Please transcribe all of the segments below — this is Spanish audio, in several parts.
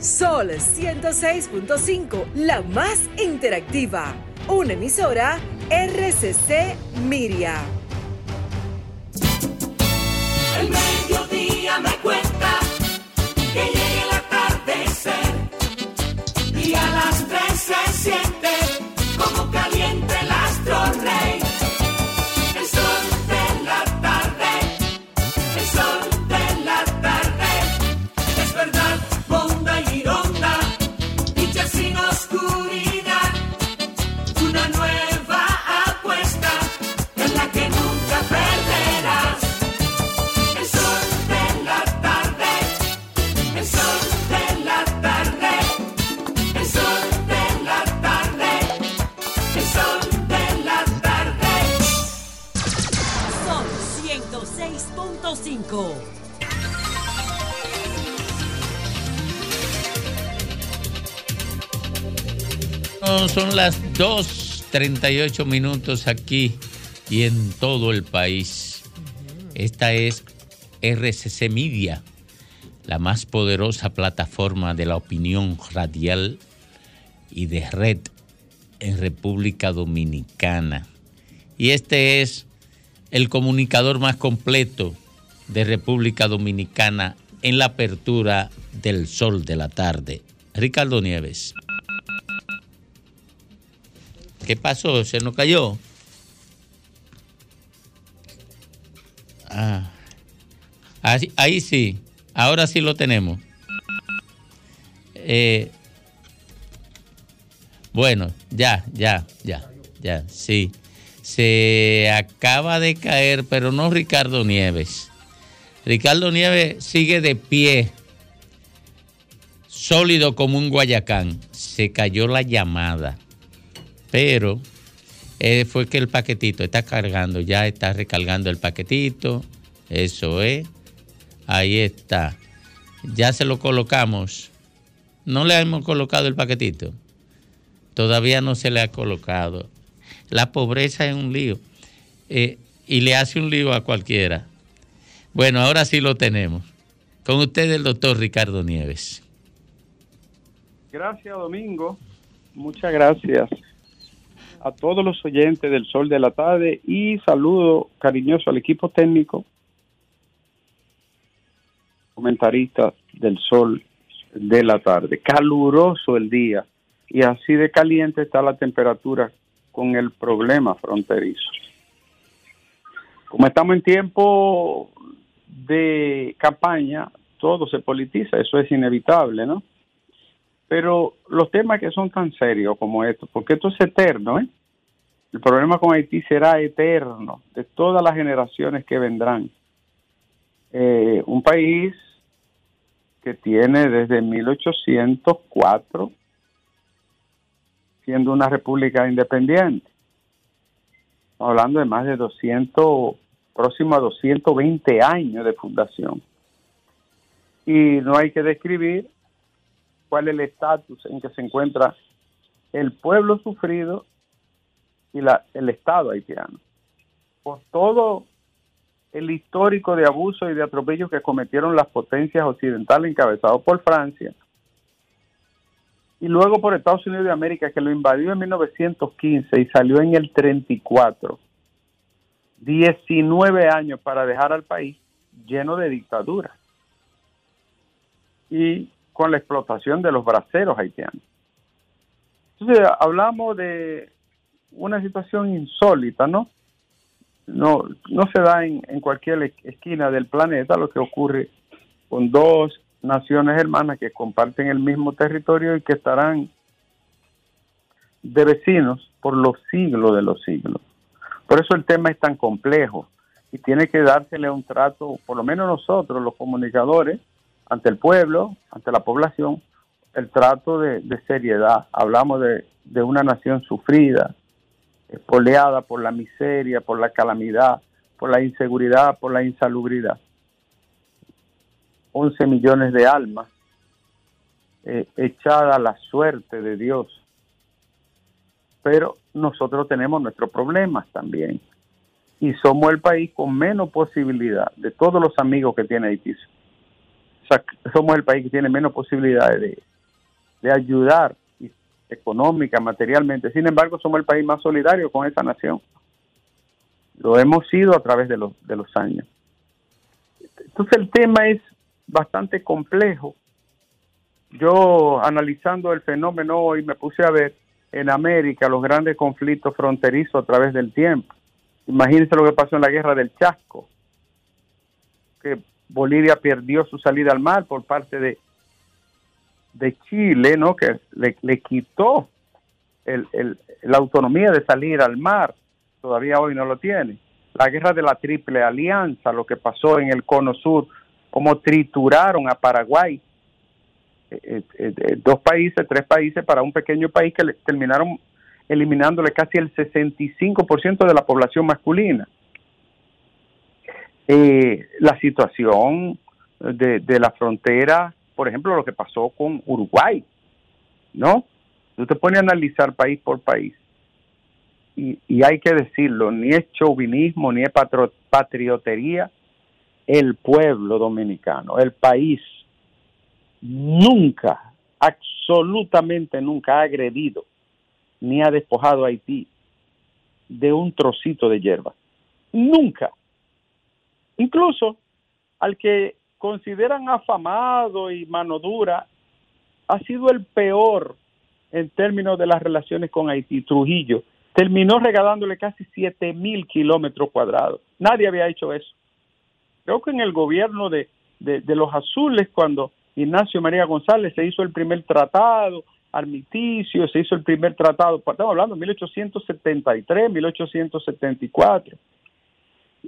Sol 106.5, la más interactiva. Una emisora RCC Miria. El mediodía me cuenta que llegue el atardecer y a las tres se siente son las 2.38 minutos aquí y en todo el país. Esta es RCC Media, la más poderosa plataforma de la opinión radial y de red en República Dominicana. Y este es el comunicador más completo de República Dominicana en la apertura del sol de la tarde. Ricardo Nieves. ¿Qué pasó? ¿Se nos cayó? Ah. Ahí, sí. Ahora sí lo tenemos. Eh, bueno, ya, ya, ya, ya, sí. Se acaba de caer, pero no Ricardo Nieves. Ricardo Nieves sigue de pie, sólido como un guayacán. Se cayó la llamada pero eh, fue que el paquetito está cargando, ya está recargando el paquetito, eso es, ahí está, ya se lo colocamos, no le hemos colocado el paquetito, todavía no se le ha colocado, la pobreza es un lío eh, y le hace un lío a cualquiera. Bueno, ahora sí lo tenemos. Con usted el doctor Ricardo Nieves. Gracias, Domingo. Muchas gracias a todos los oyentes del Sol de la Tarde y saludo cariñoso al equipo técnico, comentarista del Sol de la Tarde. Caluroso el día y así de caliente está la temperatura con el problema fronterizo. Como estamos en tiempo de campaña, todo se politiza, eso es inevitable, ¿no? Pero los temas que son tan serios como estos, porque esto es eterno, ¿eh? El problema con Haití será eterno, de todas las generaciones que vendrán. Eh, un país que tiene desde 1804 siendo una república independiente. Estamos hablando de más de 200, próximo a 220 años de fundación. Y no hay que describir cuál es el estatus en que se encuentra el pueblo sufrido y la, el Estado haitiano. Por todo el histórico de abuso y de atropellos que cometieron las potencias occidentales encabezados por Francia y luego por Estados Unidos de América que lo invadió en 1915 y salió en el 34. 19 años para dejar al país lleno de dictadura y con la explotación de los braceros haitianos. Entonces hablamos de una situación insólita, ¿no? No, no se da en, en cualquier esquina del planeta lo que ocurre con dos naciones hermanas que comparten el mismo territorio y que estarán de vecinos por los siglos de los siglos. Por eso el tema es tan complejo y tiene que dársele un trato, por lo menos nosotros, los comunicadores, ante el pueblo, ante la población, el trato de, seriedad. Hablamos de, una nación sufrida, espoleada por la miseria, por la calamidad, por la inseguridad, por la insalubridad. 11 millones de almas eh, echada a la suerte de Dios. Pero nosotros tenemos nuestros problemas también. Y somos el país con menos posibilidad de todos los amigos que tiene Haití. Somos el país que tiene menos posibilidades de, de ayudar económica, materialmente. Sin embargo, somos el país más solidario con esa nación. Lo hemos sido a través de los, de los años. Entonces el tema es bastante complejo. Yo analizando el fenómeno hoy me puse a ver en América los grandes conflictos fronterizos a través del tiempo. Imagínense lo que pasó en la guerra del Chasco, que Bolivia perdió su salida al mar por parte de, de Chile, ¿no? que le, quitó la autonomía de salir al mar, todavía hoy no lo tiene. La guerra de la Triple Alianza, lo que pasó en el Cono Sur, cómo trituraron a Paraguay, eh, eh, eh, dos países, tres países para un pequeño país que le, terminaron eliminándole casi el 65% de la población masculina. La situación de, de la frontera por ejemplo, lo que pasó con Uruguay, ¿no? Tú te pones a analizar país por país y, hay que decirlo, ni es chauvinismo, ni es patriotería, el pueblo dominicano, el país, nunca, absolutamente nunca ha agredido ni ha despojado a Haití de un trocito de hierba. Nunca. Incluso al que consideran afamado y mano dura, ha sido el peor en términos de las relaciones con Haití. Trujillo terminó regalándole casi 7 mil kilómetros cuadrados. Nadie había hecho eso. Creo que en el gobierno de, de, los azules, cuando Ignacio María González se hizo el primer tratado, armiticio, se hizo el primer tratado, estamos hablando de 1873, 1874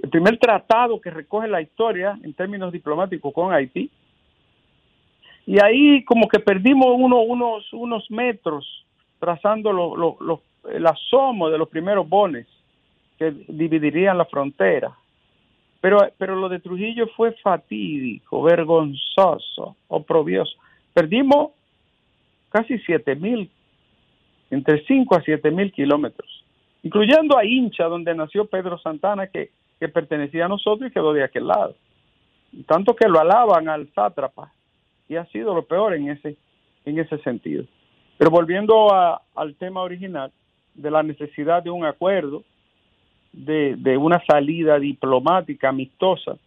el primer tratado que recoge la historia en términos diplomáticos con Haití. Y ahí como que perdimos uno, unos, unos metros trazando el asomo de los primeros bones que dividirían la frontera. Pero, pero lo de Trujillo fue fatídico, vergonzoso, oprobioso. Perdimos casi siete mil, entre 5 a 7 mil kilómetros, incluyendo a Hincha, donde nació Pedro Santana, que que pertenecía a nosotros y quedó de aquel lado. Tanto que lo alaban al sátrapa y ha sido lo peor en ese, en ese sentido. Pero volviendo al tema original de la necesidad de un acuerdo, de, de una salida diplomática amistosa,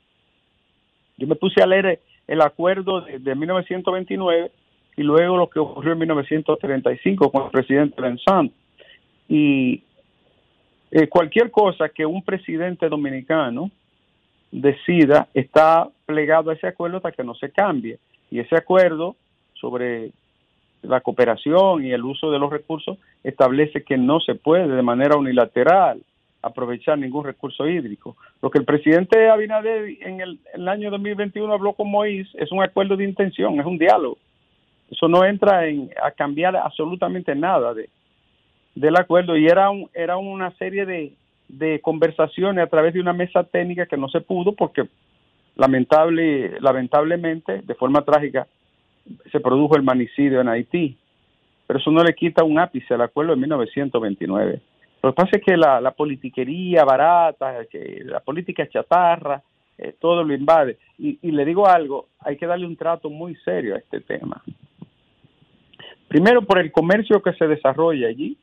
yo me puse a leer el acuerdo de, de 1929 y luego lo que ocurrió en 1935 con el presidente Vincent. Y eh, cualquier cosa que un presidente dominicano decida está plegado a ese acuerdo hasta que no se cambie. Y ese acuerdo sobre la cooperación y el uso de los recursos establece que no se puede de manera unilateral aprovechar ningún recurso hídrico. Lo que el presidente Abinader en el, en el año 2021 habló con Moïse es un acuerdo de intención, es un diálogo. Eso no entra en, a cambiar absolutamente nada de, del acuerdo y era, un, era una serie de, de conversaciones a través de una mesa técnica que no se pudo porque lamentable, lamentablemente, de forma trágica, se produjo el manicidio en Haití. Pero eso no le quita un ápice al acuerdo de 1929. Lo que pasa es que la, la politiquería barata, la política chatarra, eh, todo lo invade. Y, y le digo algo, hay que darle un trato muy serio a este tema. Primero por el comercio que se desarrolla allí,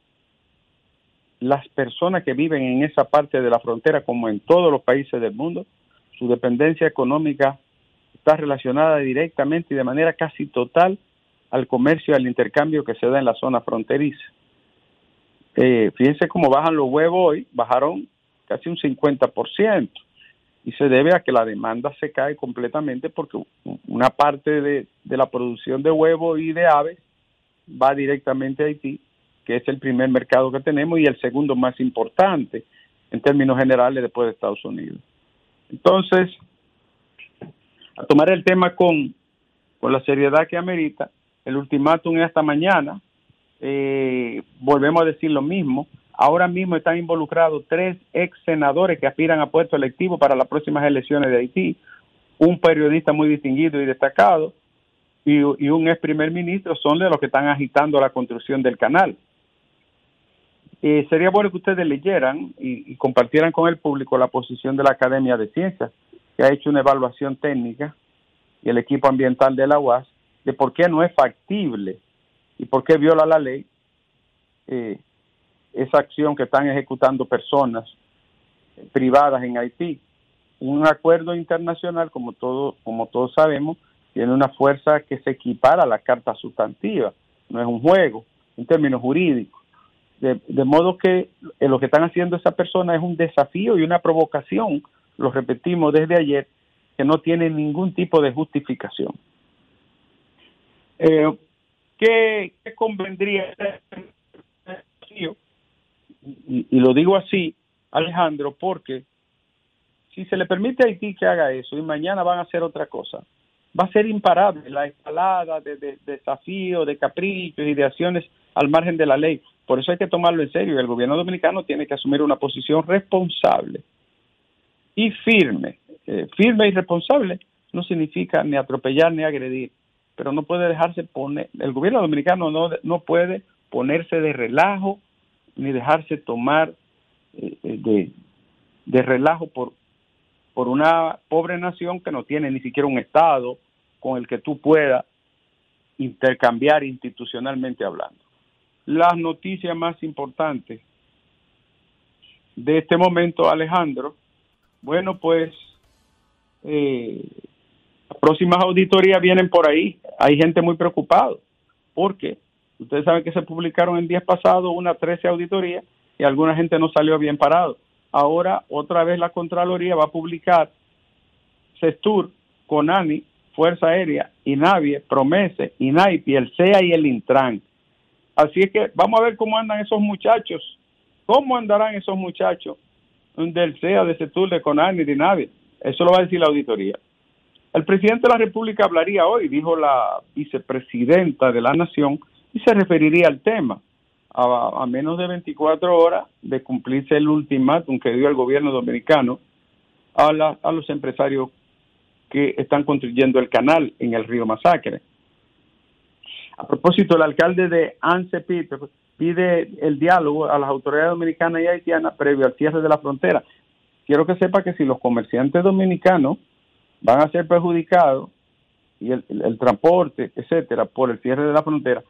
las personas que viven en esa parte de la frontera, como en todos los países del mundo, su dependencia económica está relacionada directamente y de manera casi total al comercio y al intercambio que se da en la zona fronteriza. Eh, fíjense cómo bajan los huevos hoy, bajaron casi un 50%, y se debe a que la demanda se cae completamente porque una parte de, de la producción de huevos y de aves va directamente a Haití que es el primer mercado que tenemos y el segundo más importante en términos generales después de Estados Unidos. Entonces, a tomar el tema con, con la seriedad que amerita, el ultimátum es hasta mañana, eh, volvemos a decir lo mismo, ahora mismo están involucrados tres ex senadores que aspiran a puesto electivo para las próximas elecciones de Haití, un periodista muy distinguido y destacado, y, y un ex primer ministro son de los que están agitando la construcción del canal. Eh, sería bueno que ustedes leyeran y, compartieran con el público la posición de la Academia de Ciencias, que ha hecho una evaluación técnica, y el equipo ambiental de la UAS, de por qué no es factible y por qué viola la ley eh, esa acción que están ejecutando personas privadas en Haití. Un acuerdo internacional, como, todo, como todos sabemos, tiene una fuerza que se equipara a la carta sustantiva, no es un juego en términos jurídicos. De, modo que eh, lo que están haciendo esa persona es un desafío y una provocación, lo repetimos desde ayer, que no tiene ningún tipo de justificación. Eh, ¿qué, ¿Qué convendría? Y, y lo digo así, Alejandro, porque si se le permite a Haití que haga eso y mañana van a hacer otra cosa, va a ser imparable la escalada de, de, desafíos, de caprichos y de acciones al margen de la ley. Por eso hay que tomarlo en serio. El gobierno dominicano tiene que asumir una posición responsable y firme. Eh, firme y responsable no significa ni atropellar ni agredir, pero no puede dejarse poner, el gobierno dominicano no, no puede ponerse de relajo ni dejarse tomar eh, eh, de, de relajo por, por una pobre nación que no tiene ni siquiera un Estado con el que tú puedas intercambiar institucionalmente hablando. Las noticias más importantes de este momento, Alejandro, bueno, pues eh, las próximas auditorías vienen por ahí. Hay gente muy preocupada porque ustedes saben que se publicaron en días pasados una 13 auditorías y alguna gente no salió bien parado. Ahora otra vez la Contraloría va a publicar CESTUR, CONANI, Fuerza Aérea, INAVIE, Promese, INAIPI, el CEA y el INTRAN. Así es que vamos a ver cómo andan esos muchachos, cómo andarán esos muchachos del CEA, de CETUR, de CONANI, de INAVIE. Eso lo va a decir la auditoría. El presidente de la República hablaría hoy, dijo la vicepresidenta de la Nación, y se referiría al tema a, menos de 24 horas de cumplirse el ultimátum que dio el gobierno dominicano a, a los empresarios que están construyendo el canal en el río Masacre. A propósito, el alcalde de Anse pide el diálogo a las autoridades dominicanas y haitianas previo al cierre de la frontera. Quiero que sepa que si los comerciantes dominicanos van a ser perjudicados y el, el transporte, etcétera, por el cierre de la frontera,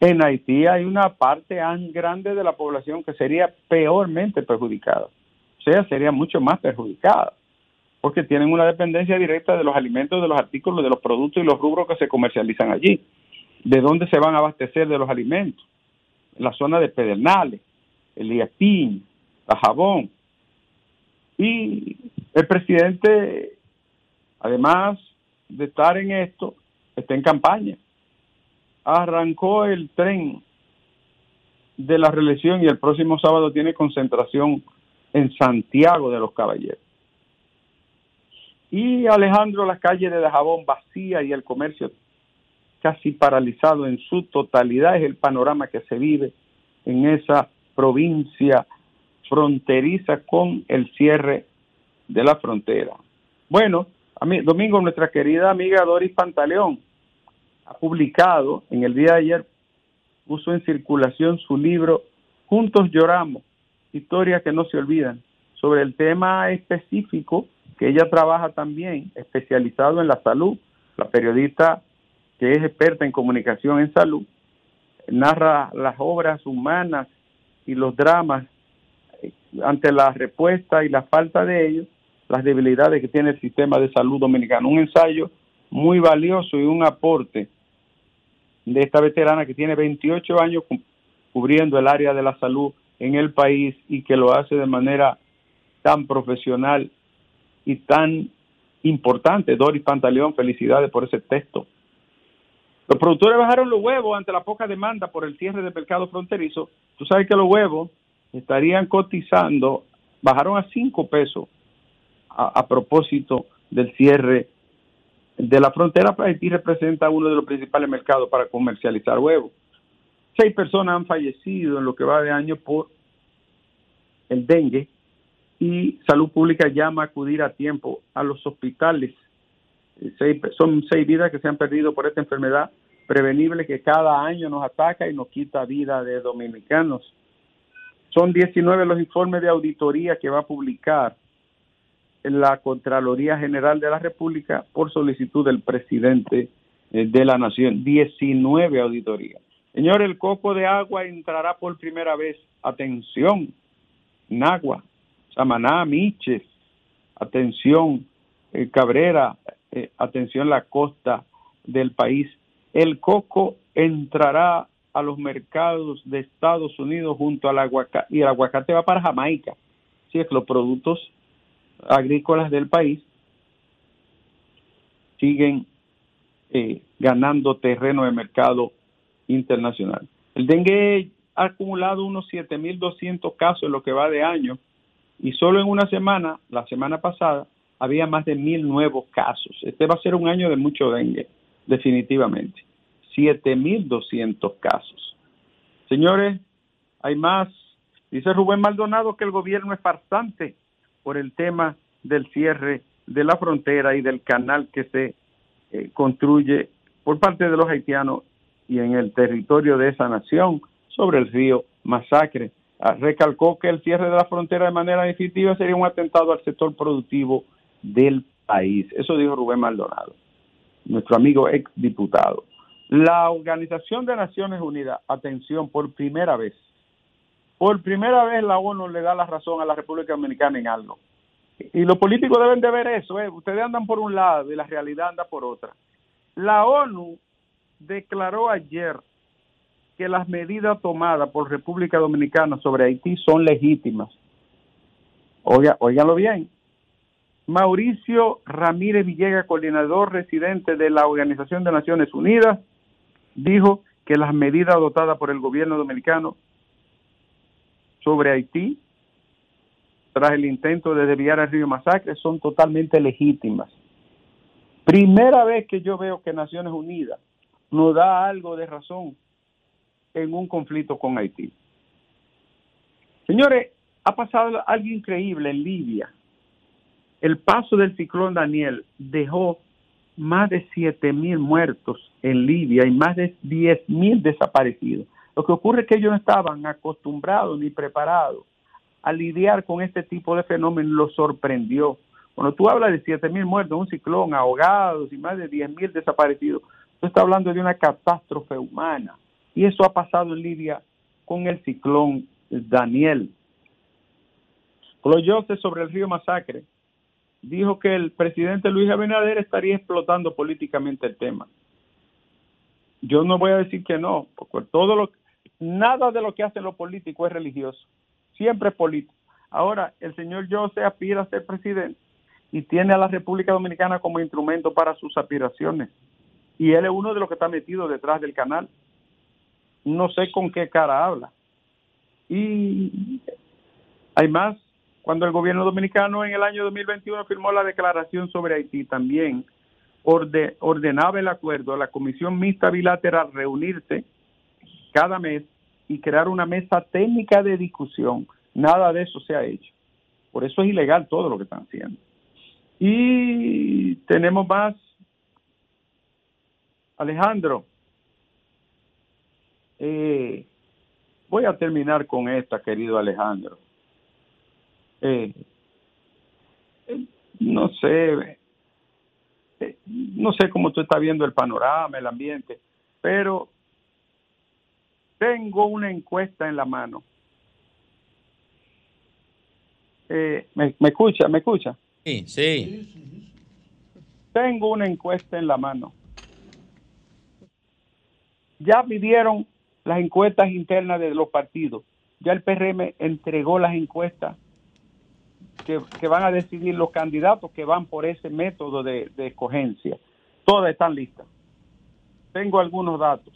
en Haití hay una parte grande de la población que sería peormente perjudicada. O sea, sería mucho más perjudicada, porque tienen una dependencia directa de los alimentos, de los artículos, de los productos y los rubros que se comercializan allí. ¿De dónde se van a abastecer de los alimentos? En la zona de Pedernales, el Iapín, la Jabón. Y el presidente, además de estar en esto, está en campaña arrancó el tren de la reelección y el próximo sábado tiene concentración en Santiago de los Caballeros. Y Alejandro, la calle de Dajabón vacía y el comercio casi paralizado en su totalidad es el panorama que se vive en esa provincia fronteriza con el cierre de la frontera. Bueno, a mí, domingo nuestra querida amiga Doris Pantaleón ha publicado en el día de ayer, puso en circulación su libro Juntos Lloramos, historias que no se olvidan, sobre el tema específico que ella trabaja también, especializado en la salud, la periodista que es experta en comunicación en salud, narra las obras humanas y los dramas eh, ante la respuesta y la falta de ellos, las debilidades que tiene el sistema de salud dominicano. Un ensayo muy valioso y un aporte de esta veterana que tiene 28 años cubriendo el área de la salud en el país y que lo hace de manera tan profesional y tan importante. Doris Pantaleón, felicidades por ese texto. Los productores bajaron los huevos ante la poca demanda por el cierre del mercado fronterizo. Tú sabes que los huevos estarían cotizando, bajaron a 5 pesos a, a propósito del cierre de la frontera Haití representa uno de los principales mercados para comercializar huevos. Seis personas han fallecido en lo que va de año por el dengue y Salud Pública llama a acudir a tiempo a los hospitales. Son seis vidas que se han perdido por esta enfermedad prevenible que cada año nos ataca y nos quita vida de dominicanos. Son 19 los informes de auditoría que va a publicar la Contraloría General de la República por solicitud del presidente eh, de la nación, 19 auditorías. Señor, el coco de agua entrará por primera vez. Atención, Nagua, Samaná, Miches, atención, eh, Cabrera, eh, atención la costa del país. El coco entrará a los mercados de Estados Unidos junto al aguacate y el aguacate va para Jamaica. Si es que los productos agrícolas del país siguen eh, ganando terreno de mercado internacional. El dengue ha acumulado unos 7.200 casos en lo que va de año y solo en una semana, la semana pasada, había más de mil nuevos casos. Este va a ser un año de mucho dengue, definitivamente. 7.200 casos. Señores, hay más. Dice Rubén Maldonado que el gobierno es farsante por el tema del cierre de la frontera y del canal que se eh, construye por parte de los haitianos y en el territorio de esa nación sobre el río Masacre. Ah, recalcó que el cierre de la frontera de manera definitiva sería un atentado al sector productivo del país. Eso dijo Rubén Maldonado, nuestro amigo ex diputado. La Organización de Naciones Unidas, atención, por primera vez, por primera vez la ONU le da la razón a la República Dominicana en algo. Y los políticos deben de ver eso, ¿eh? ustedes andan por un lado y la realidad anda por otra. La ONU declaró ayer que las medidas tomadas por República Dominicana sobre Haití son legítimas. Oiga, óiganlo bien. Mauricio Ramírez Villegas, coordinador residente de la Organización de Naciones Unidas, dijo que las medidas adoptadas por el gobierno dominicano sobre Haití tras el intento de desviar al río Masacre son totalmente legítimas. Primera vez que yo veo que Naciones Unidas nos da algo de razón en un conflicto con Haití. Señores, ha pasado algo increíble en Libia. El paso del ciclón Daniel dejó más de 7 mil muertos en Libia y más de 10 mil desaparecidos. Lo que ocurre es que ellos no estaban acostumbrados ni preparados a lidiar con este tipo de fenómenos, lo sorprendió. Cuando tú hablas de 7 mil muertos, un ciclón, ahogados y más de 10 mil desaparecidos, tú estás hablando de una catástrofe humana. Y eso ha pasado en Libia con el ciclón Daniel. José sobre el río Masacre dijo que el presidente Luis Abinader estaría explotando políticamente el tema. Yo no voy a decir que no, porque todo lo nada de lo que hacen los políticos es religioso, siempre es político. Ahora, el señor José aspira a ser presidente y tiene a la República Dominicana como instrumento para sus aspiraciones. Y él es uno de los que está metido detrás del canal. No sé con qué cara habla. Y hay más cuando el gobierno dominicano en el año 2021 firmó la declaración sobre Haití, también ordenaba el acuerdo a la Comisión Mixta Bilateral reunirse cada mes y crear una mesa técnica de discusión. Nada de eso se ha hecho. Por eso es ilegal todo lo que están haciendo. Y tenemos más. Alejandro, eh, voy a terminar con esta, querido Alejandro. Eh, no sé, eh, no sé cómo tú estás viendo el panorama, el ambiente, pero tengo una encuesta en la mano. Eh, ¿me, ¿Me escucha? ¿Me escucha? Sí, sí. Tengo una encuesta en la mano. Ya pidieron las encuestas internas de los partidos. Ya el PRM entregó las encuestas que, van a decidir los candidatos que van por ese método de, escogencia. Todas están listas. Tengo algunos datos,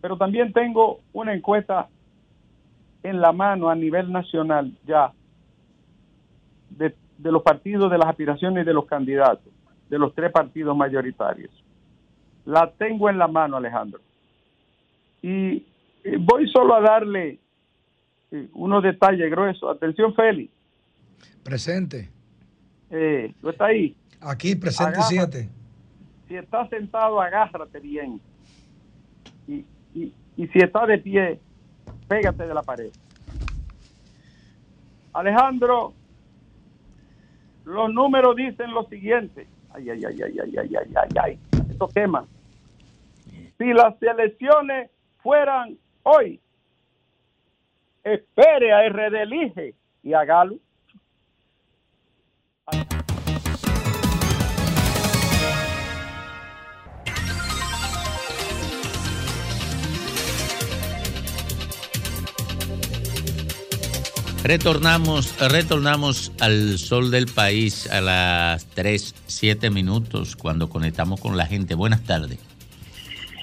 pero también tengo una encuesta en la mano a nivel nacional ya de, de los partidos, de las aspiraciones de los candidatos, de los tres partidos mayoritarios. La tengo en la mano, Alejandro. Y voy solo a darle eh, unos detalles gruesos. Atención, Félix. Presente. Eh, ¿Tú estás ahí? Aquí, presente siete. Si estás sentado, agárrate bien. Y, y si estás de pie, pégate de la pared. Alejandro, los números dicen lo siguiente. Ay, ay, ay, ay, ay, ay, ay, ay, ay. Esto quema. si las elecciones fueran hoy, espere a RD Elige y a Retornamos, retornamos al sol del país a las 3, 7 minutos cuando conectamos con la gente. Buenas tardes.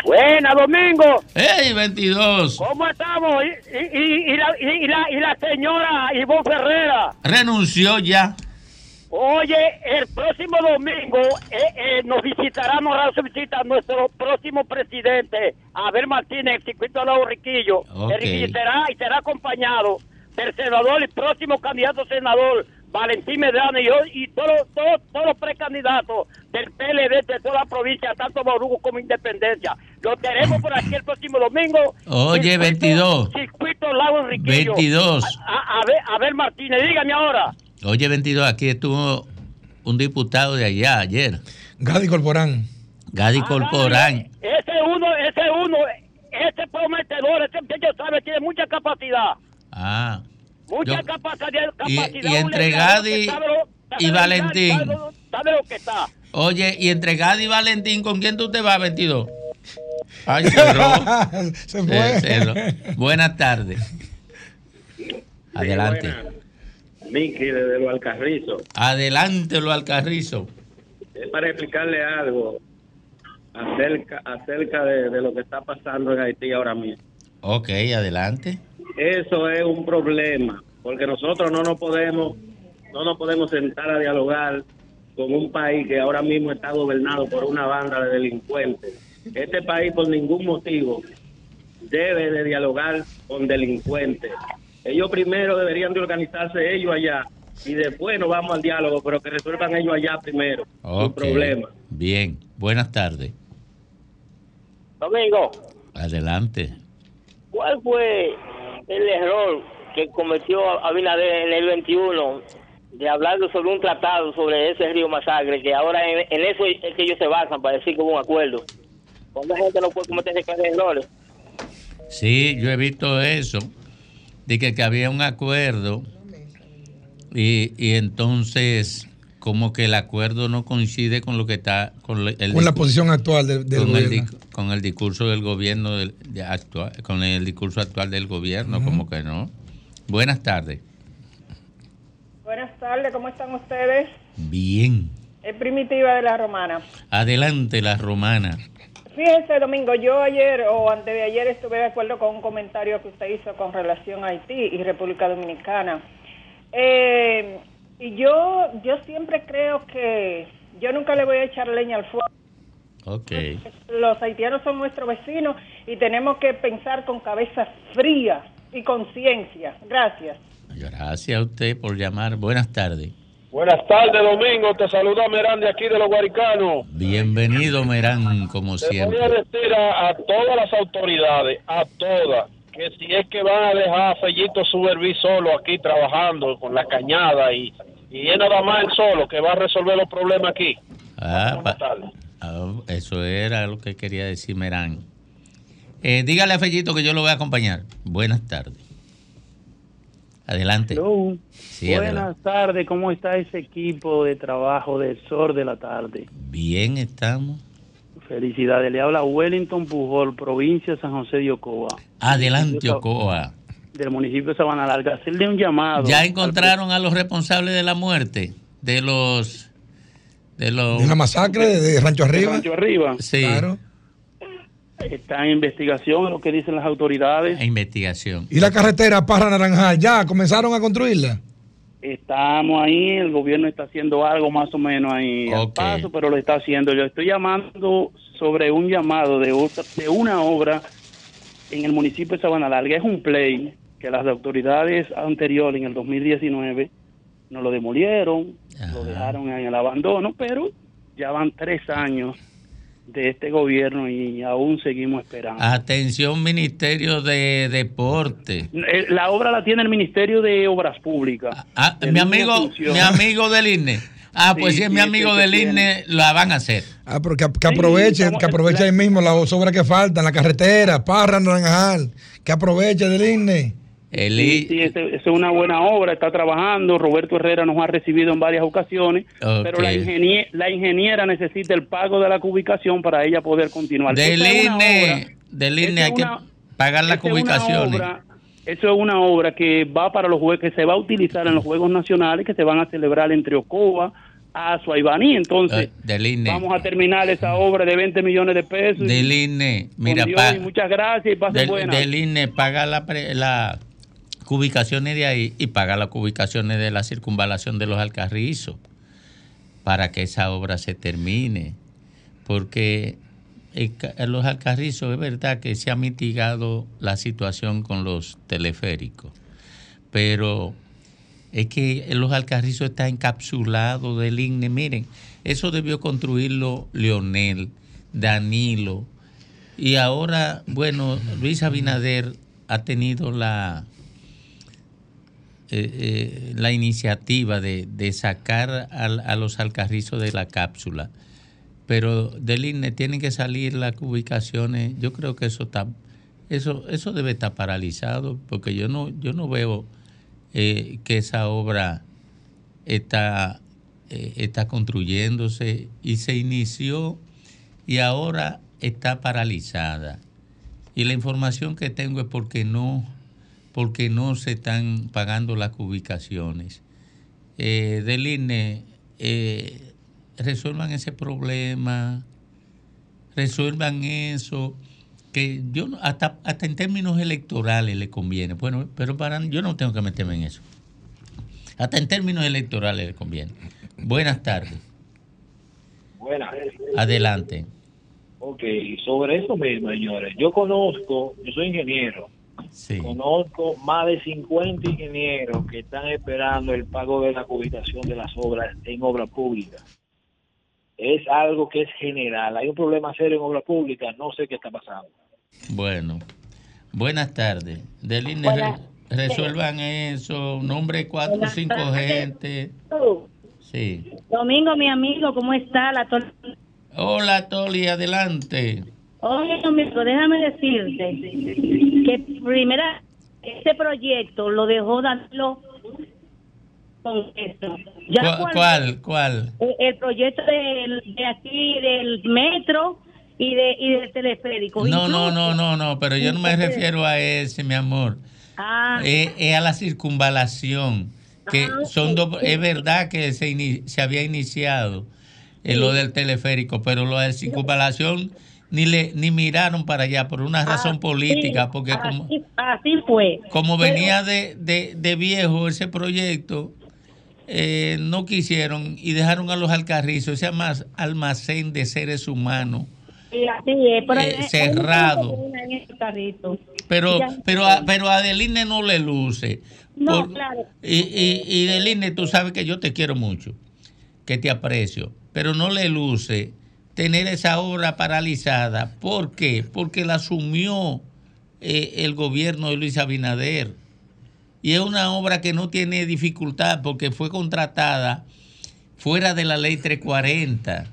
Buena, Domingo. ¡Hey, 22! ¿Cómo estamos? Y, y- y- y la, y, la, y la señora Ivonne Ferrera. Renunció ya. Oye, el próximo domingo eh, eh, nos visitará, nos visita nuestro próximo presidente, Abel Martínez, el circuito de los Riquillo. Ok. Él visitará y será acompañado del senador y próximo candidato a senador, Valentín Medrano, y, yo- y todos todos todos los precandidatos del PLD de toda la provincia, tanto Borugo como Independencia. Lo tenemos por aquí el próximo domingo. Oye, Circuito- 22. Circuito Lago Riquillo. 22. A, a, a ver, Martínez, dígame ahora. Oye, 22, aquí estuvo un diputado de allá ayer, Gadi Corporán. Gadi Ah, Corporán. Ese uno, ese uno, ese prometedor, ese muchacho sabe, tiene mucha capacidad. Ah. Mucha Yo- capacidad. Y- capacidad y entre Gadi lo- y lo- Valentín. Sabe, lo- sabe lo que está. Oye, y entre Gadi y Valentín, ¿con quién tú te vas, 22? Ay, cerró. Se fue. Eh. Buenas tardes. Adelante. Miki desde los Alcarrizos. Adelante, lo alcarrizo. Es para explicarle algo acerca, acerca de, de lo que está pasando en Haití ahora mismo. Ok, adelante. Eso es un problema, porque nosotros no nos podemos, no nos podemos sentar a dialogar con un país que ahora mismo está gobernado por una banda de delincuentes. Este país por ningún motivo debe de dialogar con delincuentes. Ellos primero deberían de organizarse ellos allá y después nos vamos al diálogo, pero que resuelvan ellos allá primero. Sin Ok. problema. Bien, buenas tardes. Domingo, Adelante. ¿cuál fue el error que cometió Abinader en el 21 de hablar sobre un tratado sobre ese río Masacre, que ahora en, eso es que ellos se basan para decir que hubo un acuerdo? ¿Cuánta gente no puede cometer ese clase de errores? Sí, yo he visto eso, de que, que había un acuerdo y, y entonces como que el acuerdo no coincide con lo que está con el, Con la posición actual de- del con el, gobierno. di- con el discurso del gobierno del, de actual, con el discurso actual del gobierno, como que no. Buenas tardes. Buenas tardes, ¿cómo están ustedes? Bien. Es Primitiva de la Romana. Adelante la romana. Fíjense, Domingo, yo ayer o antes de ayer estuve de acuerdo con un comentario que usted hizo con relación a Haití y República Dominicana. Eh, y yo, yo siempre creo que yo nunca le voy a echar leña al fuego. Ok. Los haitianos son nuestros vecinos y tenemos que pensar con cabeza fría y conciencia. Gracias. Gracias a usted por llamar. Buenas tardes. Buenas tardes, Domingo. Te saluda Merán de aquí de los Guaricanos. Bienvenido, Merán, como Te voy a siempre. decir a, a todas las autoridades, a todas, que si es que van a dejar a Fellito Suberví solo aquí trabajando con la cañada y, y es nada más él solo que va a resolver los problemas aquí. Ah, ah, eso era lo que quería decir Merán. Eh, dígale a Fellito que yo lo voy a acompañar. Buenas tardes. Adelante. Sí, Buenas adelante. tardes, ¿cómo está ese equipo de trabajo del Sol de la Tarde? Bien estamos. Felicidades, le habla Wellington Pujol, provincia de San José de Ocoa, Adelante, Ocoa. Del municipio de Sabana Larga. Hacerle un llamado. ¿Ya al encontraron a los responsables de la muerte? De los... De los... De la masacre de, de Rancho Arriba. Rancho Arriba. Sí. Claro. Está en investigación lo que dicen las autoridades. Investigación. Y la carretera Parra Naranjal, ¿ya comenzaron a construirla? Estamos ahí, el gobierno está haciendo algo más o menos ahí al Ok. paso, pero lo está haciendo. Yo estoy llamando sobre un llamado de, otra- de una obra en el municipio de Sabana Larga. Es un play que las autoridades anteriores, en el 2019, nos lo demolieron, lo dejaron en el abandono, pero ya van tres años de este gobierno y aún seguimos esperando. Atención, Ministerio de Deporte. Eh, La obra la tiene el Ministerio de Obras Públicas. Ah, mi amigo, mi amigo del INE. Ah, pues Sí, si es mi sí, amigo ese que del. INE, la van a hacer. Ah, pero que, que aproveche, estamos- que aproveche ahí mismo las obras que faltan, la carretera, Parra, Naranjal, que aproveche del INE. Sí, sí, es una buena obra, está trabajando. Roberto Herrera nos ha recibido en varias ocasiones, pero la, ingenie- la ingeniera necesita el pago de la cubicación para ella poder continuar. Del INE, del INE hay que pagar las esa es una ubicaciones. obra- eso es una obra que va para los juegos, que se va a utilizar en los Juegos Nacionales que se van a celebrar entre Ocoa, Azua y Baní. Entonces, del INE. vamos a terminar esa obra de 20 millones de pesos. Del INE. Mira, Dios, muchas gracias y del, buenas. del INE paga la, pre- la ubicaciones de ahí y paga las ubicaciones de la circunvalación de los Alcarrizos para que esa obra se termine. Porque el ca- en los Alcarrizos es verdad que se ha mitigado la situación con los teleféricos, pero es que los Alcarrizos está encapsulado del INE. Miren, eso debió construirlo Leonel, Danilo, y ahora, bueno, Luis Abinader ha tenido la, eh, eh, la iniciativa de, de sacar al- a, los alcarrizos de la cápsula. Pero del INE tienen que salir las ubicaciones. Yo creo que eso está, eso, eso debe estar paralizado, porque yo no, yo no veo eh, que esa obra está, está construyéndose y se inició y ahora está paralizada. Y la información que tengo es porque no, porque no se están pagando las ubicaciones. Eh, del INE, eh, resuelvan ese problema, resuelvan eso, que yo hasta, hasta en términos electorales le conviene. Bueno, pero para yo no tengo que meterme en eso. Hasta en términos electorales le conviene. Buenas tardes. Buenas. Adelante. Ok, sobre eso mismo, señores. Yo conozco, yo soy ingeniero, Sí. conozco más de 50 ingenieros que están esperando el pago de la cubitación de las obras en obra pública. Es algo que es general. Hay un problema serio en obra pública, no sé qué está pasando. Bueno, buenas tardes. Del INE, Buenas resuelvan eso. Nombre cuatro o cinco gente. Sí. Domingo, mi amigo, ¿cómo está? La tor- Hola, Toli, adelante. Oye, Domingo, déjame decirte que primera, este proyecto lo dejó Danilo con esto. Ya ¿Cuál? cuando- ¿Cuál? cuál? El, el proyecto de, aquí, del metro y, de, y del teleférico. No, no, Incluso- no, no, no, pero yo no me refiero a ese, mi amor. Ah, Es, es a la circunvalación. Que Ah, son dos. sí. Es verdad que se, se había iniciado en lo del teleférico, pero lo de circunvalación ni le ni miraron para allá por una razón política, Ah, sí, porque como, así, así fue. como Pero- venía de, de, de viejo ese proyecto, eh, no quisieron y dejaron a los alcarrizos, ese almac- almacén de seres humanos. Sí, así es, pero eh, cerrado. Pero, pero, a, pero a Deline no le luce. No, Por- claro. Y, y, y Deline, tú sabes que yo te quiero mucho, que te aprecio, pero no le luce tener esa obra paralizada. ¿Por qué? Porque la asumió eh, el gobierno de Luis Abinader. Y es una obra que no tiene dificultad porque fue contratada fuera de la ley 340.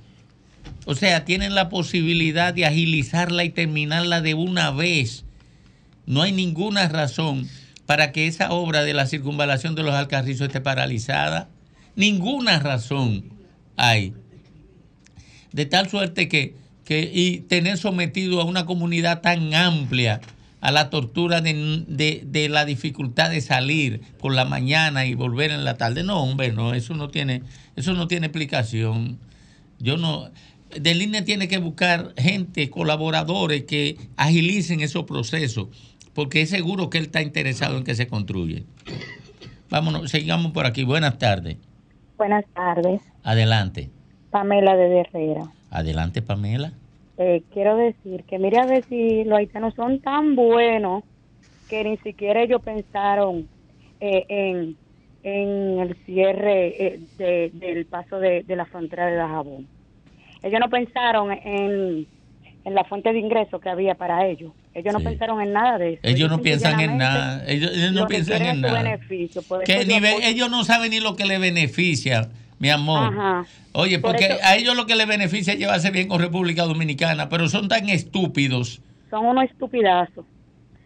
O sea, tienen la posibilidad de agilizarla y terminarla de una vez. No hay ninguna razón para que esa obra de la circunvalación de los Alcarrizos esté paralizada. Ninguna razón hay. De tal suerte que, que y tener sometido a una comunidad tan amplia a la tortura de, de- de la dificultad de salir por la mañana y volver en la tarde. No, hombre, no, eso no tiene, eso no tiene explicación. Yo no. Del INE tiene que buscar gente, colaboradores que agilicen esos procesos, porque es seguro que él está interesado en que se construya. Vámonos, sigamos por aquí. Buenas tardes. Buenas tardes, Adelante. Pamela de Herrera. Adelante, Pamela. Eh, quiero decir que mire a ver si los haitianos son tan buenos que ni siquiera ellos pensaron eh, en, en el cierre eh, de- del paso de, de la frontera de Dajabón. Ellos no pensaron en, en la fuente de ingreso que había para ellos. Ellos no pensaron en nada de eso. Ellos no piensan en nada. Ellos, ellos no piensan en nada. beneficio. Que ni ellos no saben ni lo que les beneficia Mi amor. Ajá. Oye, Por porque eso- a ellos lo que les beneficia es llevarse bien con República Dominicana, pero son tan estúpidos. Son unos estupidazos.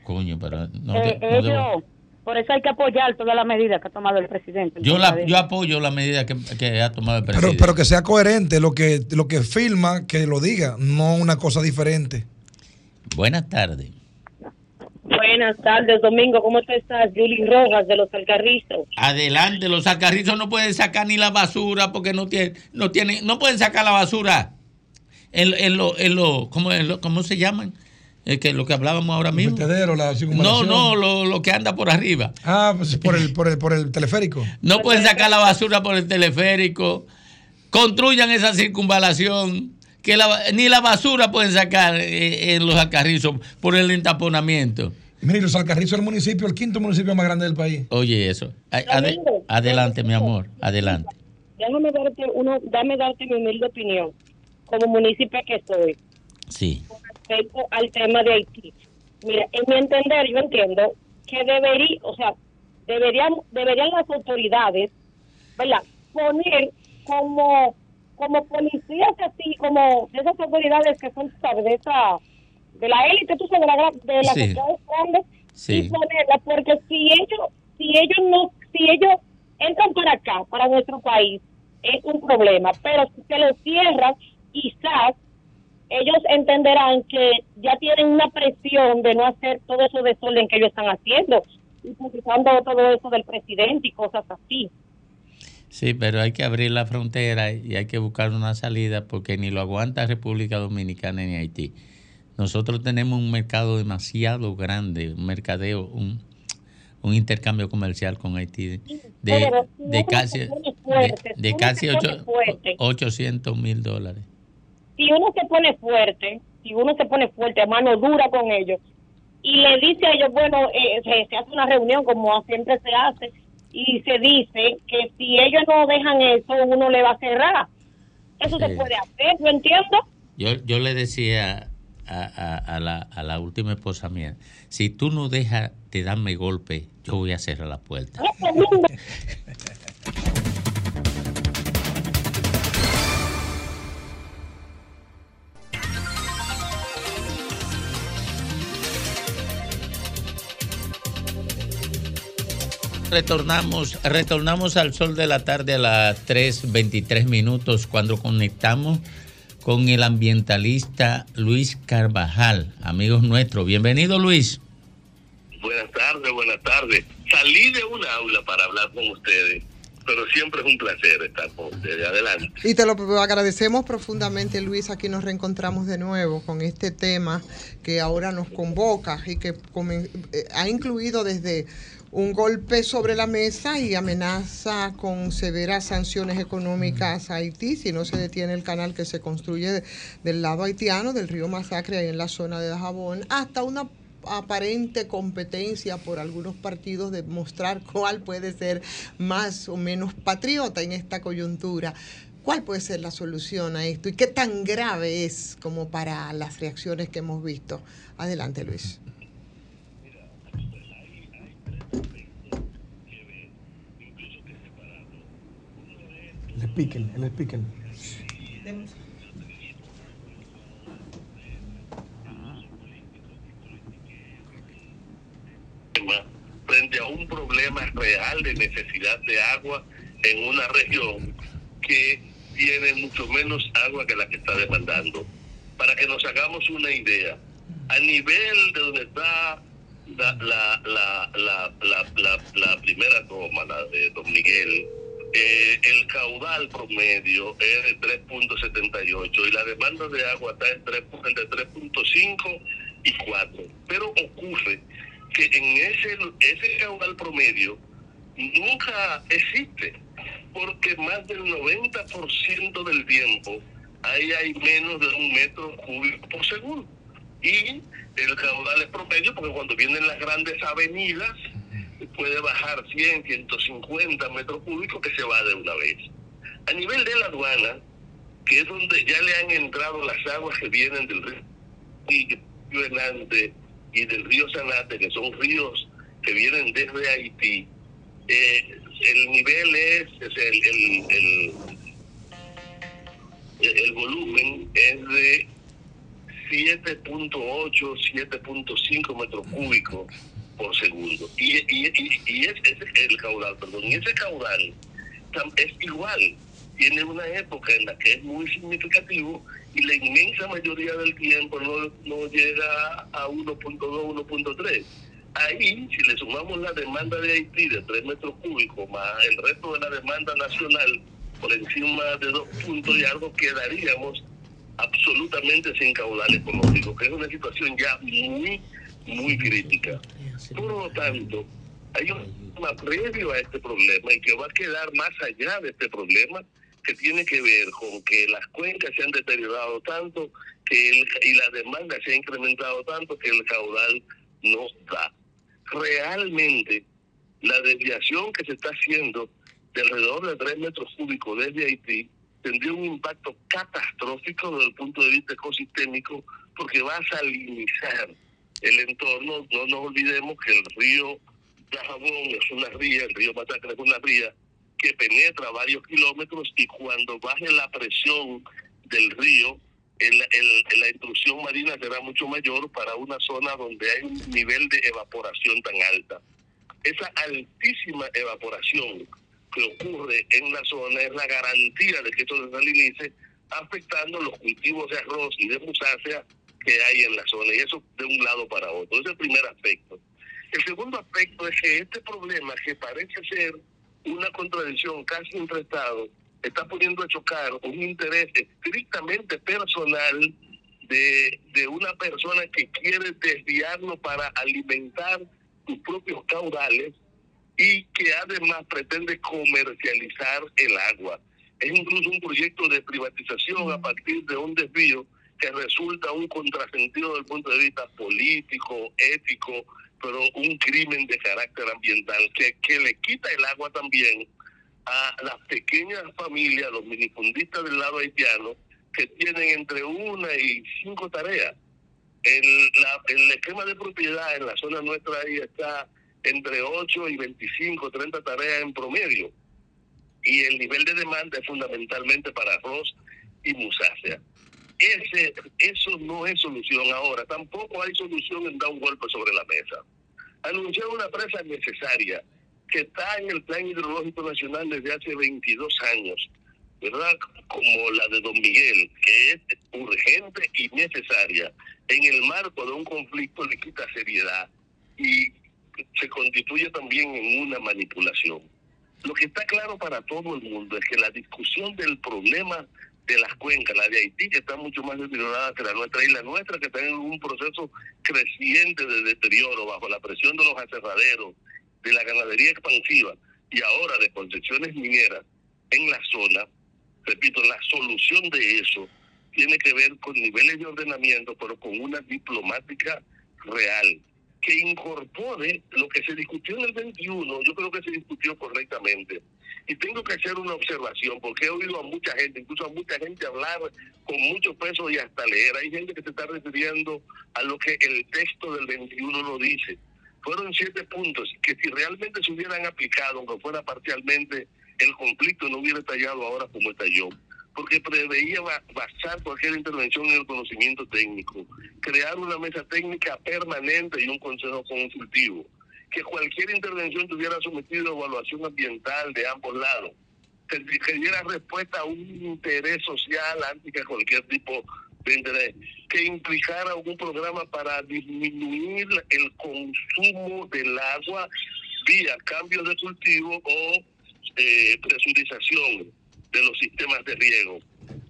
Coño, pero no, Eh, de- no ellos, debo- por eso hay que apoyar todas las medidas que ha tomado el presidente. en Yo, la, yo apoyo la medida que, que ha tomado el Pero, presidente. pero que sea coherente lo que, lo que filma, que lo diga, no una cosa diferente. Buenas tardes. Buenas tardes, Domingo. ¿Cómo tú estás? Julie Rojas de Los Alcarrizos. Adelante, los alcarrizos no pueden sacar ni la basura porque no tienen, no tienen, no pueden sacar la basura en, en lo, en lo, ¿cómo, en lo- cómo se llaman? Es que lo que hablábamos ahora mismo. vertedero, la No, circunvalación. no, lo, lo que anda por arriba. Ah, pues por el, por el, por el teleférico. No pueden sacar la basura por el teleférico. Construyan esa circunvalación. Que la- ni la basura pueden sacar eh, en los alcarrizos por el entaponamiento. Mire, los Alcarrizos es el municipio, el quinto municipio más grande del país. Oye, eso. Ade- ade- adelante, mi amor. Adelante. Déjame darte, uno, dame darte mi humilde opinión como municipio que soy Sí. respecto al tema de Haití. Mira, en mi entender, yo entiendo que debería, o sea, deberían, deberían las autoridades, ¿verdad? Poner como, como policías así, como de esas autoridades que son. De esa, de la élite, tú sabes, de, las Sí. grandes, Sí. y ponerla, porque si ellos, si ellos no, si ellos entran para acá, para nuestro país, es un problema, pero si se los cierran, quizás ellos entenderán que ya tienen una presión de no hacer todo eso desorden que ellos están haciendo, utilizando todo eso del presidente y cosas así. Sí, pero hay que abrir la frontera y hay que buscar una salida porque ni lo aguanta República Dominicana ni Haití. Nosotros tenemos un mercado demasiado grande, un mercadeo, un, un intercambio comercial con Haití de, de casi, de, de casi se pone ocho- fuerte. 800 mil dólares. si uno se pone fuerte, si uno se pone fuerte, a mano dura con ellos, y le dice a ellos, bueno, eh, se, se hace una reunión como siempre se hace, y se dice que si ellos no dejan eso, uno le va a cerrar. Eso se puede hacer, yo entiendo. Yo, yo le decía a, a- a la, a la última esposa mía, si tú no dejas de darme golpe, yo voy a cerrar la puerta. Retornamos, retornamos al sol de la tarde a las 3.23 minutos cuando conectamos con el ambientalista Luis Carvajal, amigos nuestros. Bienvenido Luis. Buenas tardes, buenas tardes. Salí de un aula para hablar con ustedes, pero siempre es un placer estar con ustedes. Adelante. Y te lo agradecemos profundamente, Luis. Aquí nos reencontramos de nuevo con este tema que ahora nos convoca y que eh, ha incluido desde un golpe sobre la mesa y amenaza con severas sanciones económicas a Haití si no se detiene el canal que se construye de- del lado haitiano, del río Masacre, ahí en la zona de Dajabón, hasta una aparente competencia por algunos partidos de mostrar cuál puede ser más o menos patriota en esta coyuntura. ¿Cuál puede ser la solución a esto y qué tan grave es como para las reacciones que hemos visto? Adelante, Luis. Speaker, el speaker. frente a un problema real de necesidad de agua en una región que tiene mucho menos agua que la que está demandando. Para que nos hagamos una idea, a nivel de donde está la, la, la, la- la primera toma, la de Don Miguel, eh, el caudal promedio es de 3.78 y la demanda de agua está en 3 entre 3.5 y 4. Pero ocurre que en ese, ese caudal promedio nunca existe, porque más del 90% del tiempo ahí hay menos de un metro cúbico por segundo. Y el caudal es promedio porque cuando vienen las grandes avenidas puede bajar 100, 150 metros cúbicos que se va de una vez. A nivel de la aduana, que es donde ya le han entrado las aguas que vienen del río Hernández y del río Sanate, que son ríos que vienen desde Haití, eh, el nivel es, es el, el, el, el volumen es de 7.8, 7.5 metros cúbicos por segundo. Y, y, y, ese es el caudal, perdón. Y ese caudal es igual. Tiene una época en la que es muy significativo y la inmensa mayoría del tiempo no, no llega a 1.2, 1.3. Ahí, si le sumamos la demanda de Haití de 3 metros cúbicos más el resto de la demanda nacional por encima de 2 puntos y algo, quedaríamos absolutamente sin caudal económico, que es una situación ya muy, muy crítica. Por lo tanto, hay un problema previo a este problema y que va a quedar más allá de este problema, que tiene que ver con que las cuencas se han deteriorado tanto que el- y la demanda se ha incrementado tanto que el caudal no da. Realmente, la desviación que se está haciendo de alrededor de 3 metros cúbicos desde Haití tendría un impacto catastrófico desde el punto de vista ecosistémico porque va a salinizar el entorno. No nos olvidemos que el río Dajabón es una ría, el río Matacre es una ría que penetra varios kilómetros y cuando baje la presión del río, el, la intrusión marina será mucho mayor para una zona donde hay un nivel de evaporación tan alta. Esa altísima evaporación que ocurre en la zona es la garantía de que esto se salinice, afectando los cultivos de arroz y de musácea que hay en la zona, y eso de un lado para otro. Ese es el primer aspecto. El segundo aspecto es que este problema, que parece ser una contradicción casi entre Estados, está poniendo a chocar un interés estrictamente personal de, de una persona que quiere desviarlo para alimentar sus propios caudales y que además pretende comercializar el agua. Es incluso un proyecto de privatización a partir de un desvío que resulta un contrasentido desde el punto de vista político, ético, pero un crimen de carácter ambiental que, que le quita el agua también a las pequeñas familias, los minifundistas del lado haitiano, que tienen entre una y cinco tareas. El, la- el esquema de propiedad en la zona nuestra ahí está entre 8 y 25, 30 tareas en promedio. Y el nivel de demanda es fundamentalmente para arroz y musácea. Ese, eso no es solución ahora. Tampoco hay solución en dar un golpe sobre la mesa. Anunciar una presa necesaria que está en el Plan Hidrológico Nacional desde hace 22 años, ¿verdad? Como la de Don Miguel, que es urgente y necesaria, en el marco de un conflicto le quita seriedad y se constituye también en una manipulación. Lo que está claro para todo el mundo es que la discusión del problema de las cuencas, la de Haití, que está mucho más deteriorada que la nuestra, y la nuestra, que está en un proceso creciente de deterioro bajo la presión de los aserraderos, de la ganadería expansiva y ahora de concesiones mineras en la zona, repito, la solución de eso tiene que ver con niveles de ordenamiento, pero con una diplomática real, que incorpore lo que se discutió en el 21, yo creo que se discutió correctamente. Y tengo que hacer una observación, porque he oído a mucha gente, incluso a mucha gente hablar con mucho peso y hasta leer. Hay gente que se está refiriendo a lo que el texto del 21 no dice. Fueron siete puntos que si realmente se hubieran aplicado, aunque fuera parcialmente, el conflicto no hubiera estallado ahora como estalló porque preveía ba- basar cualquier intervención en el conocimiento técnico, crear una mesa técnica permanente y un consejo consultivo, que cualquier intervención tuviera sometido a evaluación ambiental de ambos lados, que, que diera respuesta a un interés social antes que cualquier tipo de interés, que implicara algún programa para disminuir el consumo del agua vía cambios de cultivo o eh, presurización de los sistemas de riego,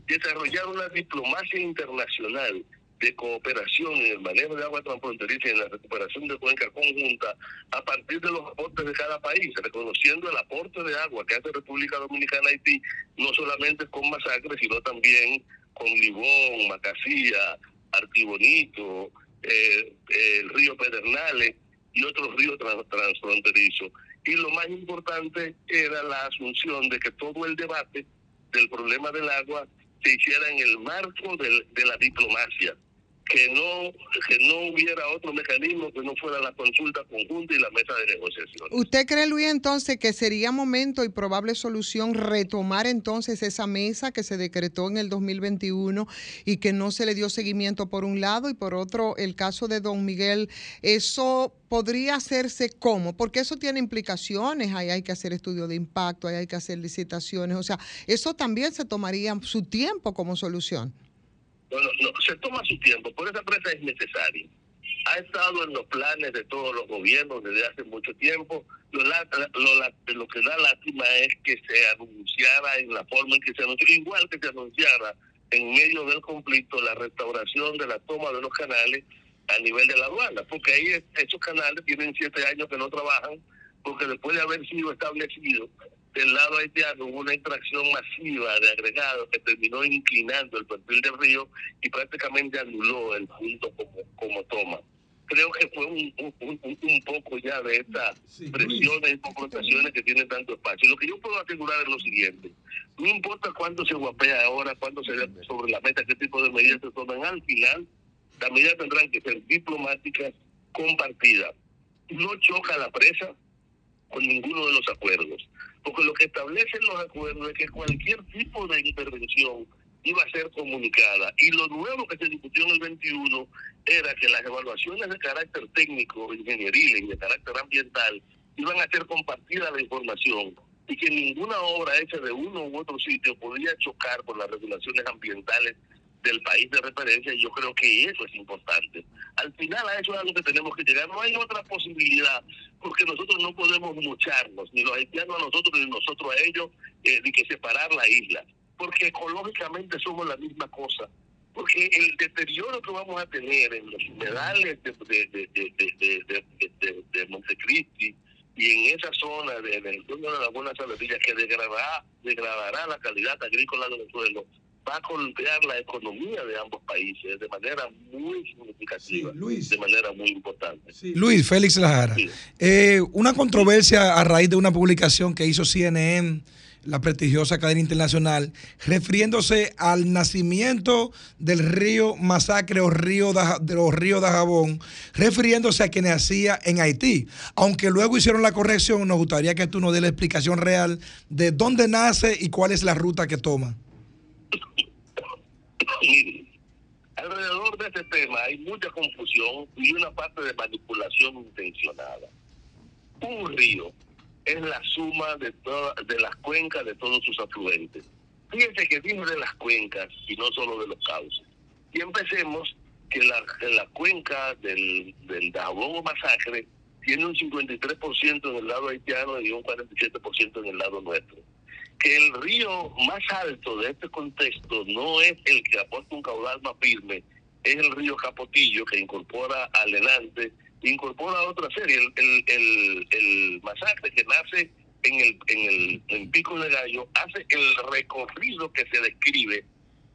desarrollar una diplomacia internacional de cooperación en el manejo de agua transfronteriza y en la recuperación de cuenca conjunta a partir de los aportes de cada país, reconociendo el aporte de agua que hace República Dominicana Haití, no solamente con Masacre, sino también con Libón, Macasía, Artibonito, eh, el río Pedernales y otros ríos trans- transfronterizos. Y lo más importante era la asunción de que todo el debate del problema del agua se hiciera en el marco del- de la diplomacia que no que no hubiera otro mecanismo que no fuera la consulta conjunta y la mesa de negociación. ¿Usted cree, Luis, entonces que sería momento y probable solución retomar entonces esa mesa que se decretó en el 2021 y que no se le dio seguimiento por un lado y por otro el caso de Don Miguel? ¿Eso podría hacerse cómo? Porque eso tiene implicaciones, ahí hay que hacer estudio de impacto, ahí hay que hacer licitaciones, o sea, eso también se tomaría su tiempo como solución. No, no, se toma su tiempo, por esa presa es necesaria. Ha estado en los planes de todos los gobiernos desde hace mucho tiempo. Lo, lo, lo que da lástima es que se anunciara en la forma en que se anunció, igual que se anunciara en medio del conflicto la restauración de la toma de los canales a nivel de la aduana, porque ahí es- esos canales tienen siete años que no trabajan, porque después de haber sido establecido del lado haitiano hubo una extracción masiva de agregados que terminó inclinando el perfil del río y prácticamente anuló el punto como, como toma. Creo que fue un, un, un- un poco ya de estas presiones y confrontaciones que tienen tanto espacio. Lo que yo puedo asegurar es lo siguiente. No importa cuánto se guapea ahora, cuánto se ve sobre la mesa, qué tipo de medidas se toman, al final las medidas tendrán que ser diplomáticas, compartidas. No choca la presa con ninguno de los acuerdos. Porque lo que establecen los acuerdos es que cualquier tipo de intervención iba a ser comunicada. Y lo nuevo que se discutió en el 21 era que las evaluaciones de carácter técnico, ingenieril y de carácter ambiental iban a ser compartidas la información y que ninguna obra hecha de uno u otro sitio podía chocar con las regulaciones ambientales del país de referencia y yo creo que eso es importante. Al final a eso es a lo que tenemos que llegar. No hay otra posibilidad porque nosotros no podemos mucharnos, ni los haitianos a nosotros, ni nosotros a ellos, eh, de que separar la isla, porque ecológicamente somos la misma cosa. Porque el deterioro que vamos a tener en los humedales de, de, de, de, de, de- de- de- de Montecristi y en esa zona de, entorno de la Buena Saladilla que degradará, degradará la calidad agrícola del suelo, va a golpear la economía de ambos países de manera muy significativa, de manera muy importante. Luis Félix Lajara, eh, una controversia a raíz de una publicación que hizo CNN, la prestigiosa cadena internacional, refiriéndose al nacimiento del río Masacre o río Daja- de los ríos de Jabón, refiriéndose a que nacía en Haití. Aunque luego hicieron la corrección, nos gustaría que tú nos des la explicación real de dónde nace y cuál es la ruta que toma. Miren, alrededor de este tema hay mucha confusión y una parte de manipulación intencionada. Un río es la suma de todas de las cuencas de todos sus afluentes. Fíjense que viene de las cuencas y no solo de los cauces. Y empecemos que la, la cuenca del, del Dajabón Masacre tiene un 53% en el lado haitiano y un 47% en el lado nuestro que el río más alto de este contexto no es el que aporta un caudal más firme, es el río Capotillo que incorpora al Lenante, incorpora otra serie, el, el, el, masacre que nace en el, en el Pico de Gallo, hace el recorrido que se describe,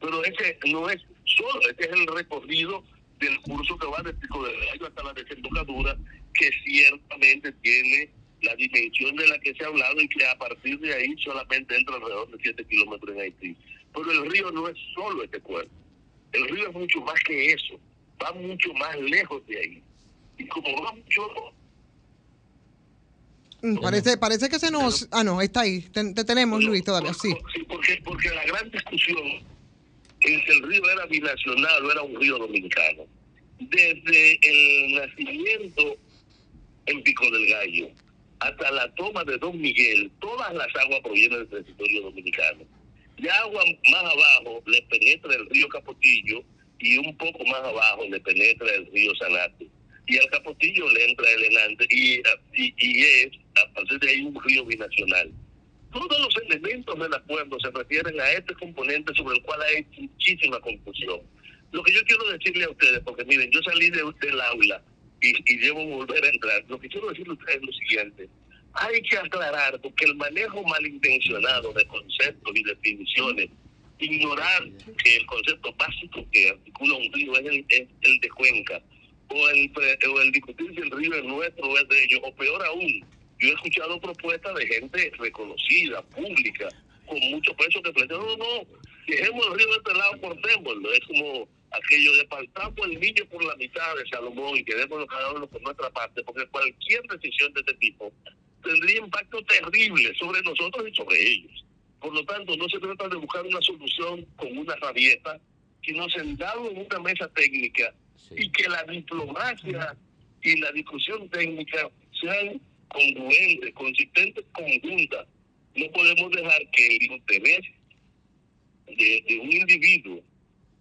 pero ese no es solo, ese es el recorrido del curso que va de Pico de Gallo hasta la desembocadura, que ciertamente tiene la dimensión de la que se ha hablado y que a partir de ahí solamente entra alrededor de 7 kilómetros en Haití. Pero el río no es solo este cuerpo. El río es mucho más que eso. Va mucho más lejos de ahí. Y como va mucho Mm, Parece, parece que se nos... Ah, no, está ahí. Te, te tenemos, Luis, todavía. Sí. Sí, porque, porque la gran discusión en que el río era binacional o era un río dominicano. Desde el nacimiento en Pico del Gallo hasta la toma de Don Miguel, todas las aguas provienen del territorio dominicano. Y agua más abajo le penetra el río Capotillo y un poco más abajo le penetra el río Sanate. Y al Capotillo le entra el Enante y, y, y es, a partir de ahí, un río binacional. Todos los elementos del acuerdo se refieren a este componente sobre el cual hay muchísima confusión. Lo que yo quiero decirle a ustedes, porque miren, yo salí de, del aula y, y debo volver a entrar, lo que quiero decirle a ustedes es lo siguiente. Hay que aclarar, porque el manejo malintencionado de conceptos y definiciones, ignorar que el concepto básico que articula un río es el, es el de cuenca, o el, o el discutir si el río es nuestro o es de ellos, o peor aún, yo he escuchado propuestas de gente reconocida, pública, con mucho peso que plantea, no, no, dejemos el río de este lado, cortémoslo. Es como aquello de partamos el niño por la mitad de Salomón y quedémonos cada uno por nuestra parte, porque cualquier decisión de este tipo tendría impacto terrible sobre nosotros y sobre ellos. Por lo tanto, no se trata de buscar una solución con una rabieta, sino sentado en una mesa técnica y que la diplomacia y la discusión técnica sean congruentes, consistentes, conjuntas. No podemos dejar que el interés de, de un individuo,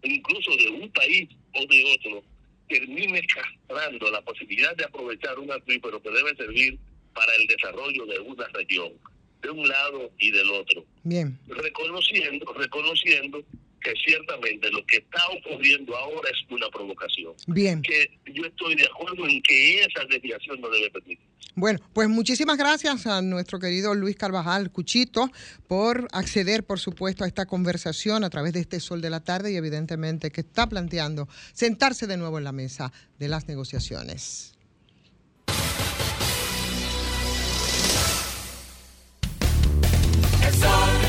incluso de un país o de otro, termine castrando la posibilidad de aprovechar un acuífero que debe servir para el desarrollo de una región, de un lado y del otro. Bien. Reconociendo, reconociendo que ciertamente lo que está ocurriendo ahora es una provocación. Bien. Que yo estoy de acuerdo en que esa desviación no debe permitir. Bueno, pues muchísimas gracias a nuestro querido Luis Carvajal Cuchito por acceder, por supuesto, a esta conversación a través de este sol de la tarde y evidentemente que está planteando sentarse de nuevo en la mesa de las negociaciones. El sol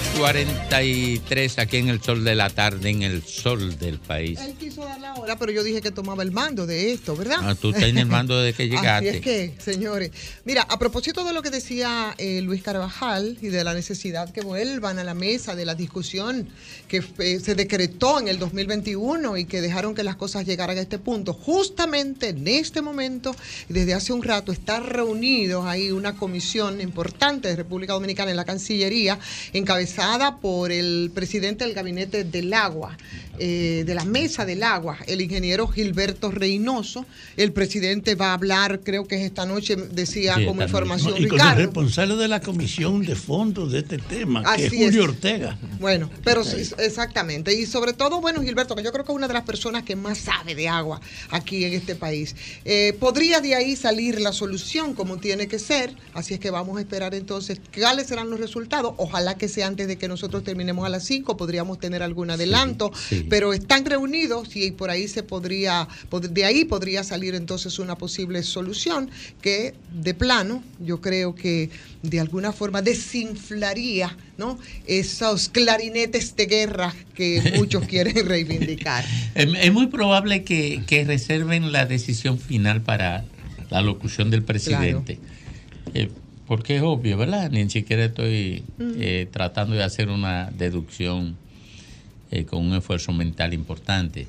43 aquí en el sol de la tarde, en el sol del país. Él quiso dar la hora, pero yo dije que tomaba el mando de esto, ¿verdad? Ah, tú estás en el mando desde que Así llegaste. es que, señores. Mira, a propósito de lo que decía eh, Luis Carvajal y de la necesidad que vuelvan a la mesa de la discusión que eh, se decretó en el 2021 y que dejaron que las cosas llegaran a este punto, justamente en este momento, desde hace un rato, está reunidos ahí una comisión importante de República Dominicana en la Cancillería, encabezada por el presidente del Gabinete del Agua, eh, de la Mesa del Agua, el ingeniero Gilberto Reynoso. El presidente va a hablar, creo que es esta noche, decía Sí, como información y con el Ricardo. responsable de la comisión de fondos de este tema, que es Julio es. Ortega. Bueno, pero sí, exactamente. Y sobre todo, bueno, Gilberto, que yo creo que es una de las personas que más sabe de agua aquí en este país. Eh, podría de ahí salir la solución como tiene que ser. Así es que vamos a esperar entonces cuáles serán los resultados. Ojalá que sea antes de que nosotros terminemos a las 5, podríamos tener algún adelanto. sí. Pero están reunidos y por ahí se podría, pod- de ahí podría salir entonces una posible solución que de plano yo creo que de alguna forma desinflaría ¿no? esos clarinetes de guerra que muchos quieren reivindicar. Es, muy probable que, que reserven la decisión final para la locución del presidente. Eh, porque es obvio, ¿verdad? Ni siquiera estoy eh, tratando de hacer una deducción eh, con un esfuerzo mental importante.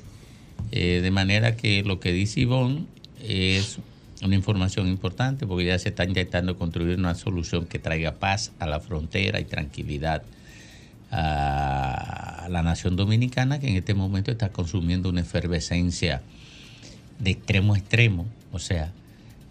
Eh, de manera que lo que dice Ivonne es una información importante porque ya se está intentando construir una solución que traiga paz a la frontera y tranquilidad a la nación dominicana que en este momento está consumiendo una efervescencia de extremo a extremo, o sea,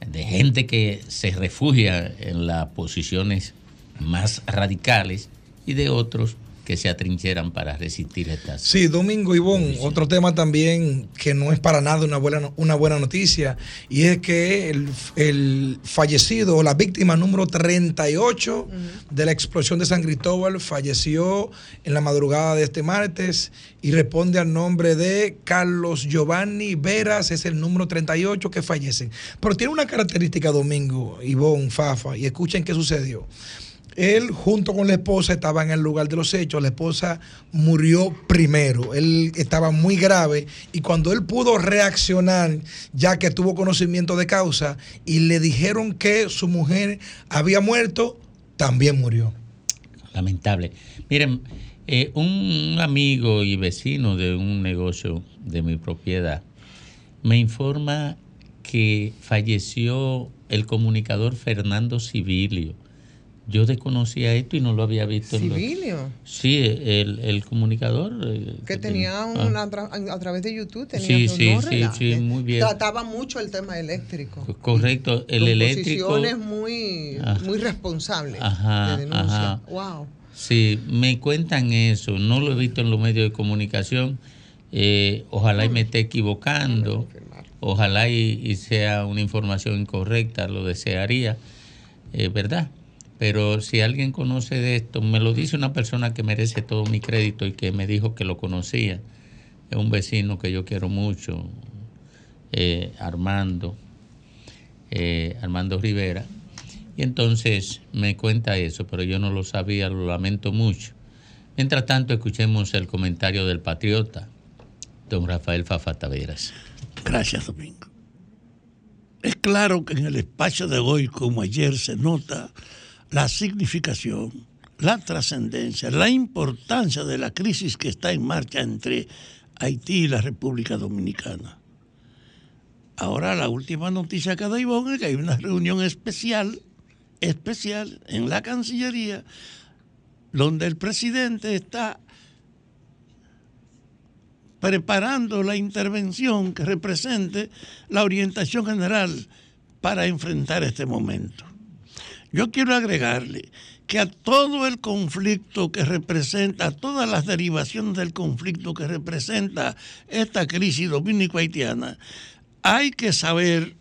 de gente que se refugia en las posiciones más radicales y de otros que se atrincheran para resistir estas. Sí, Domingo Ivón, otro tema también que no es para nada una buena, una buena noticia, y es que el, el fallecido o la víctima número 38 de la explosión de San Cristóbal falleció en la madrugada de este martes y responde al nombre de Carlos Giovanni Veras, es el número 38 que fallece. Pero tiene una característica, Domingo, Ivón, Fafa, y escuchen qué sucedió. Él junto con la esposa estaba en el lugar de los hechos, la esposa murió primero, él estaba muy grave y cuando él pudo reaccionar, ya que tuvo conocimiento de causa y le dijeron que su mujer había muerto, también murió. Lamentable. Miren, eh, un amigo y vecino de un negocio de mi propiedad me informa que falleció el comunicador Fernando Civilio. Yo desconocía esto y no lo había visto. en los- Civilio, Sí, el, el comunicador. eh, que tenía ah. una, tra- a través de YouTube, tenía Sí, sí, sí, sí, muy bien. Trataba mucho el tema eléctrico. Correcto, el eléctrico. muy, Ah. muy responsables Ajá, de denuncia. ajá. Wow. Sí, me cuentan eso, no lo he visto en los medios de comunicación. Eh, ojalá y me esté equivocando, ojalá y, y sea una información incorrecta, lo desearía, eh, ¿verdad? Pero si alguien conoce de esto, me lo dice una persona que merece todo mi crédito y que me dijo que lo conocía. Es un vecino que yo quiero mucho, eh, Armando, eh, Armando Rivera. Y entonces me cuenta eso, pero yo no lo sabía, lo lamento mucho. Mientras tanto, escuchemos el comentario del patriota, don Rafael Fafa Taveras. Gracias, Domingo. Es claro que en el espacio de hoy, como ayer, se nota la significación, la trascendencia, la importancia de la crisis que está en marcha entre Haití y la República Dominicana. Ahora la última noticia que da Ivonne es que hay una reunión especial, especial en la Cancillería, donde el presidente está preparando la intervención que represente la orientación general para enfrentar este momento. Yo quiero agregarle que a todo el conflicto que representa, a todas las derivaciones del conflicto que representa esta crisis dominico-haitiana, hay que saber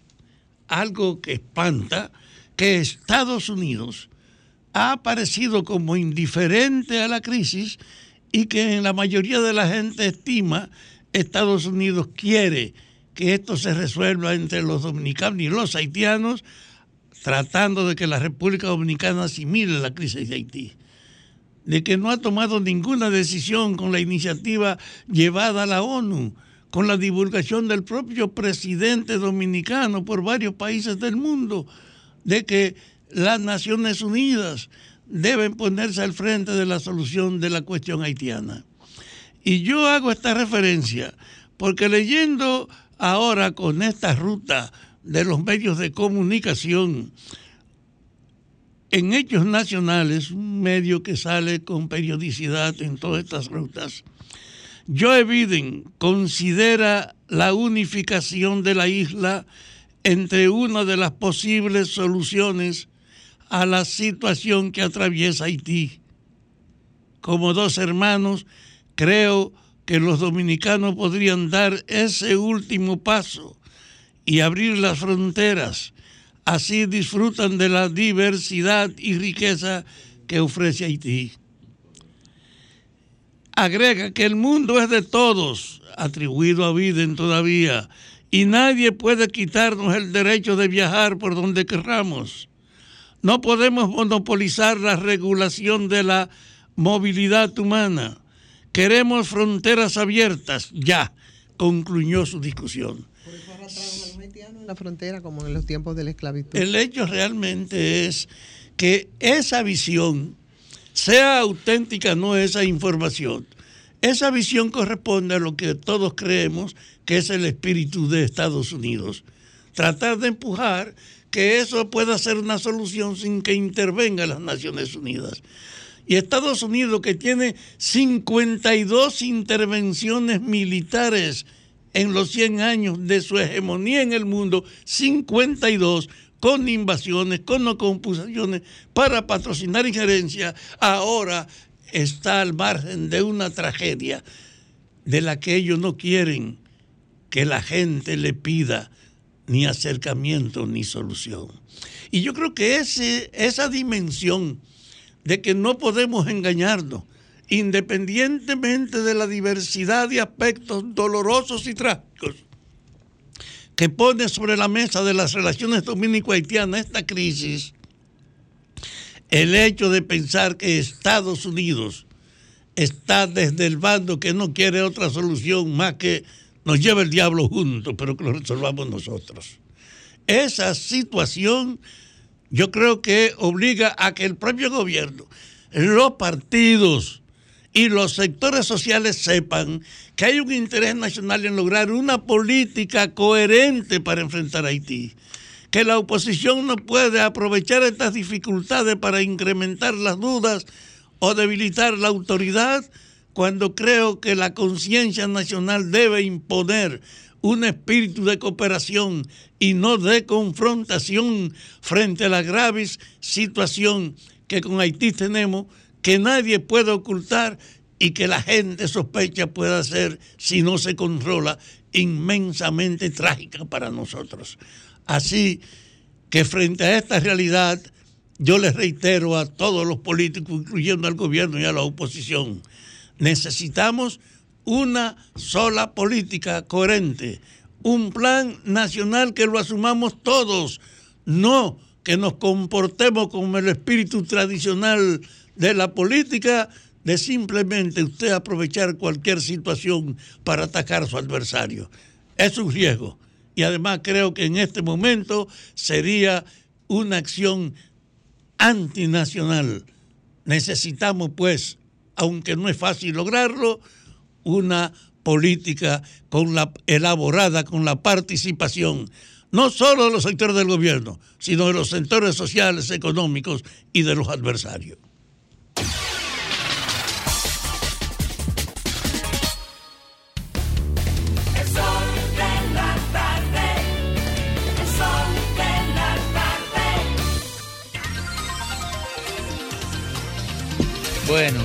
algo que espanta, que Estados Unidos ha aparecido como indiferente a la crisis y que en la mayoría de la gente estima Estados Unidos quiere que esto se resuelva entre los dominicanos y los haitianos tratando de que la República Dominicana asimile la crisis de Haití, de que no ha tomado ninguna decisión con la iniciativa llevada a la ONU, con la divulgación del propio presidente dominicano por varios países del mundo, de que las Naciones Unidas deben ponerse al frente de la solución de la cuestión haitiana. Y yo hago esta referencia porque leyendo ahora con esta ruta de los medios de comunicación. En Hechos Nacionales, un medio que sale con periodicidad en todas estas rutas, Joe Biden considera la unificación de la isla entre una de las posibles soluciones a la situación que atraviesa Haití. Como dos hermanos, creo que los dominicanos podrían dar ese último paso y abrir las fronteras. Así disfrutan de la diversidad y riqueza que ofrece Haití. Agrega que el mundo es de todos, atribuido a Biden todavía, y nadie puede quitarnos el derecho de viajar por donde querramos. No podemos monopolizar la regulación de la movilidad humana. Queremos fronteras abiertas, ya, concluyó su discusión en la frontera como en los tiempos de la esclavitud. El hecho realmente es que esa visión, sea auténtica no esa información, esa visión corresponde a lo que todos creemos que es el espíritu de Estados Unidos. Tratar de empujar que eso pueda ser una solución sin que intervengan las Naciones Unidas. Y Estados Unidos, que tiene 52 intervenciones militares en los 100 años de su hegemonía en el mundo, 52 con invasiones, con no para patrocinar injerencia, ahora está al margen de una tragedia de la que ellos no quieren que la gente le pida ni acercamiento ni solución. Y yo creo que ese, esa dimensión de que no podemos engañarnos, independientemente de la diversidad de aspectos dolorosos y trágicos que pone sobre la mesa de las relaciones dominico-haitianas esta crisis, el hecho de pensar que Estados Unidos está desde el bando que no quiere otra solución más que nos lleve el diablo juntos, pero que lo resolvamos nosotros. Esa situación yo creo que obliga a que el propio gobierno, los partidos, y los sectores sociales sepan que hay un interés nacional en lograr una política coherente para enfrentar Haití, que la oposición no puede aprovechar estas dificultades para incrementar las dudas o debilitar la autoridad cuando creo que la conciencia nacional debe imponer un espíritu de cooperación y no de confrontación frente a la grave situación que con Haití tenemos que nadie puede ocultar y que la gente sospecha pueda ser, si no se controla, inmensamente trágica para nosotros. Así que frente a esta realidad, yo les reitero a todos los políticos, incluyendo al gobierno y a la oposición, necesitamos una sola política coherente, un plan nacional que lo asumamos todos, no que nos comportemos como el espíritu tradicional de la política, de simplemente usted aprovechar cualquier situación para atacar a su adversario. Es un riesgo. Y además creo que en este momento sería una acción antinacional. Necesitamos, pues, aunque no es fácil lograrlo, una política con la, elaborada con la participación no solo de los sectores del gobierno, sino de los sectores sociales, económicos y de los adversarios. Bueno,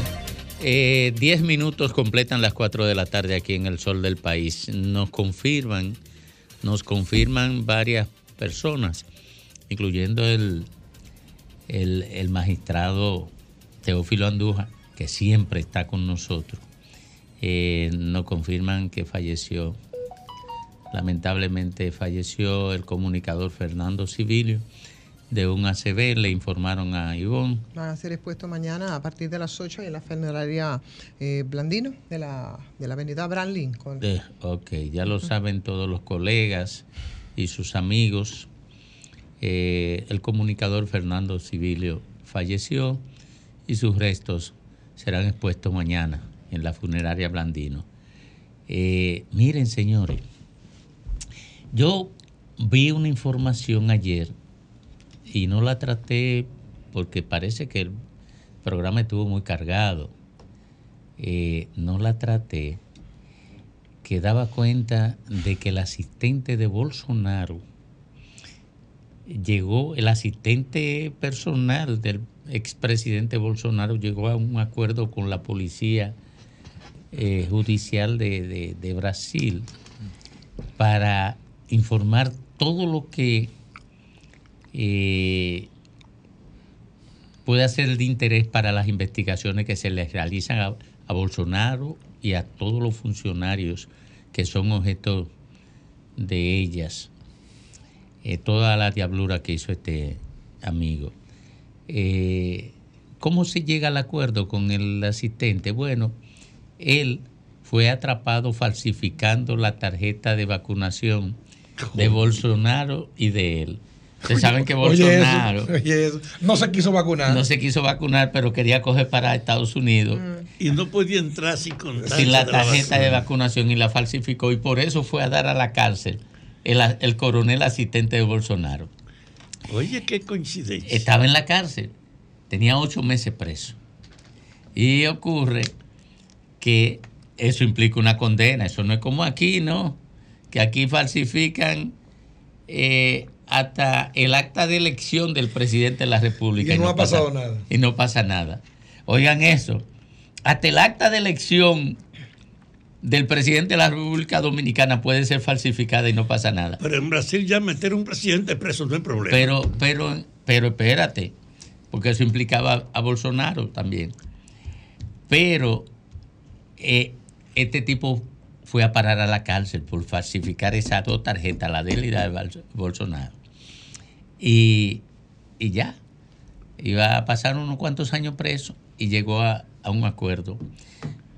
eh, 10 minutos completan las 4 de la tarde aquí en el sol del país. Nos confirman, nos confirman varias personas, incluyendo el, el, el magistrado Teófilo Andújar, que siempre está con nosotros. Eh, nos confirman que falleció, lamentablemente falleció el comunicador Fernando Civilio de un ACV, le informaron a Ivonne. Van a ser expuestos mañana a partir de las 8 en la funeraria eh, Blandino de la, de la avenida Abraham Lincoln. Eh, ok, ya lo saben todos los colegas y sus amigos. Eh, el comunicador Fernando Civilio falleció y sus restos serán expuestos mañana en la funeraria Blandino. Eh, miren, señores, yo vi una información ayer y no la traté porque parece que el programa estuvo muy cargado. Eh, no la traté que daba cuenta de que el asistente de Bolsonaro llegó, el asistente personal del expresidente Bolsonaro llegó a un acuerdo con la policía eh, judicial de, de- de Brasil para informar todo lo que eh, puede ser de interés para las investigaciones que se les realizan a, a Bolsonaro y a todos los funcionarios que son objeto de ellas. Eh, toda la diablura que hizo este amigo. Eh, ¿Cómo se llega al acuerdo con el asistente? Bueno, él fue atrapado falsificando la tarjeta de vacunación de Bolsonaro y de él. Ustedes saben que Oye, eso, Bolsonaro oye, eso. no se quiso vacunar. no se quiso vacunar, pero quería coger para Estados Unidos Y no podía entrar sin contar. sin la tarjeta de vacunación y la falsificó y por eso fue a dar a la cárcel el, el coronel asistente de Bolsonaro. Oye, qué coincidencia. Estaba en la cárcel, tenía ocho meses preso. Y ocurre que eso implica una condena, eso no es como aquí, ¿no? Que aquí falsifican eh, hasta el acta de elección del presidente de la República. Y no ha pasa- pasado nada. Y no pasa nada. Oigan eso, hasta el acta de elección del presidente de la República Dominicana puede ser falsificada y no pasa nada. Pero en Brasil ya meter un presidente preso no hay problema. Pero, pero, pero espérate, porque eso implicaba a Bolsonaro también. Pero eh, este tipo fue a parar a la cárcel por falsificar esas dos tarjetas, la de él y la de Bolsonaro. Y, y ya, iba a pasar unos cuantos años preso y llegó a, a un acuerdo.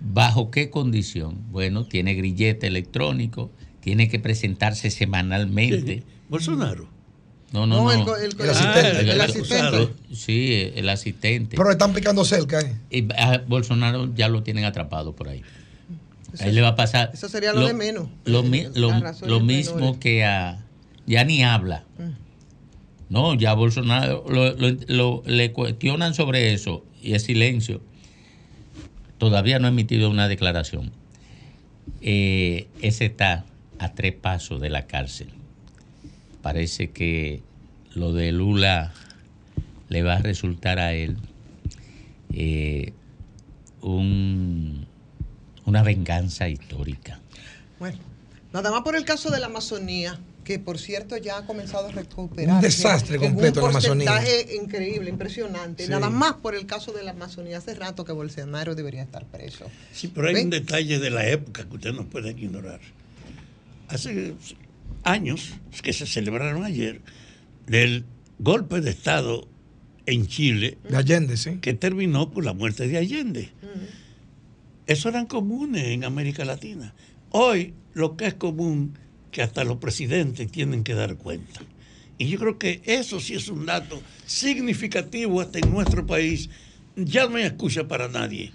¿Bajo qué condición? Bueno, tiene grillete electrónico, tiene que presentarse semanalmente. Bolsonaro. No, no, No, no. el asistente. el asistente. Sí, el asistente. Pero le están picando cerca. ¿eh? Y a Bolsonaro ya lo tienen atrapado por ahí. Ahí le va a pasar. Eso sería lo de menos. Lo, lo- lo menores. mismo que a. Ya ni habla. No, ya Bolsonaro lo- le cuestionan sobre eso y es silencio. Todavía no ha emitido una declaración. Eh, ese está a tres pasos de la cárcel. Parece que lo de Lula le va a resultar a él eh, un- una venganza histórica. Bueno, nada más por el caso de la Amazonía, que por cierto ya ha comenzado a recuperar. Un desastre completo en la Amazonía. Un porcentaje increíble, impresionante. Sí. Nada más por el caso de la Amazonía. Hace rato que Bolsonaro debería estar preso. Sí, pero hay ¿Ven? un detalle de la época que usted no puede ignorar. Hace años que se celebraron ayer del golpe de Estado en Chile. De Allende, sí. Que terminó por la muerte de Allende. Eso eran comunes en América Latina. Hoy lo que es común que hasta los presidentes tienen que dar cuenta. Y yo creo que eso sí es un dato significativo hasta en nuestro país. Ya no hay excusa para nadie.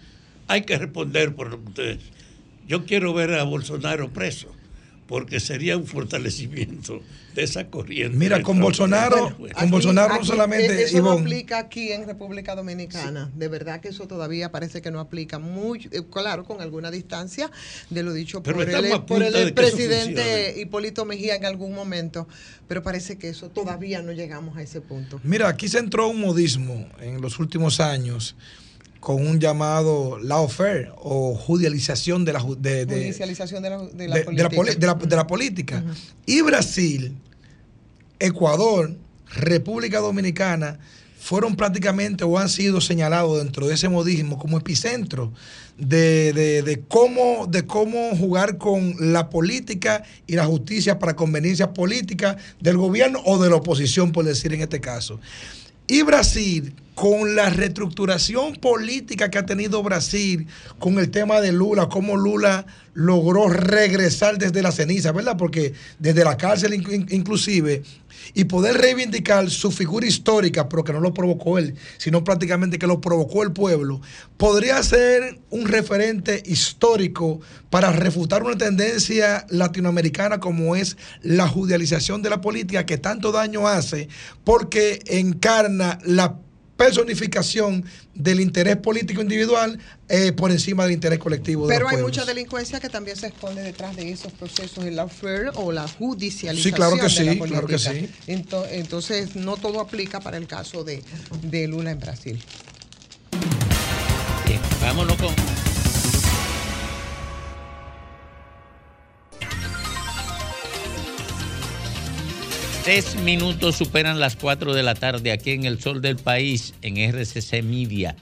Hay que responder por lo que ustedes. Yo quiero ver a Bolsonaro preso, porque sería un fortalecimiento de esa corriente. Mira, con Bolsonaro, Bueno, con Bolsonaro no solamente, Eso no aplica aquí en República Dominicana. De verdad que eso todavía parece que no aplica. Muy, eh, claro, con alguna distancia de lo dicho Pero por el, por el presidente. Hipólito Mejía en algún momento. Pero parece que eso todavía no llegamos a ese punto. Mira, aquí se entró un modismo en los últimos años con un llamado lawfare o judicialización de la, de, de- Judicialización de la, de la de- de la política. poli- de la- de la política. Y Brasil, Ecuador, República Dominicana fueron prácticamente o han sido señalados dentro de ese modismo como epicentro de, de- de cómo, de cómo jugar con la política y la justicia para conveniencias políticas del gobierno o de la oposición, por decir en este caso. Y Brasil, con la reestructuración política que ha tenido Brasil, con el tema de Lula, cómo Lula logró regresar desde la ceniza, ¿verdad? Porque desde la cárcel in- inclusive, y poder reivindicar su figura histórica, pero que no lo provocó él, sino prácticamente que lo provocó el pueblo, podría ser un referente histórico para refutar una tendencia latinoamericana como es la judicialización de la política que tanto daño hace porque encarna la personificación del interés político individual eh, por encima del interés colectivo de Pero los hay pueblos. mucha delincuencia que también se esconde detrás de esos procesos, el lawfare o la judicialización Sí, claro que de sí, la claro que sí. Ento- Entonces, no todo aplica para el caso de, de Lula en Brasil. Bien, vámonos con. Tres minutos superan las cuatro de la tarde aquí en el Sol del País, en RCC Media,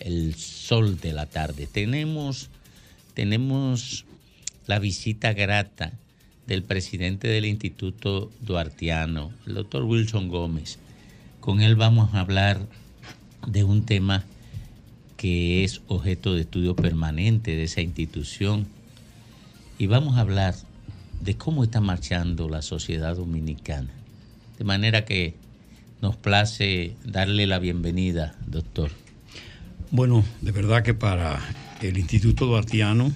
el Sol de la tarde. Tenemos, tenemos la visita grata del presidente del Instituto Duartiano, el doctor Wilson Gómez. Con él vamos a hablar de un tema que es objeto de estudio permanente de esa institución. Y vamos a hablar de cómo está marchando la sociedad dominicana. De manera que nos place darle la bienvenida, doctor. Bueno, de verdad que para el Instituto Duartiano,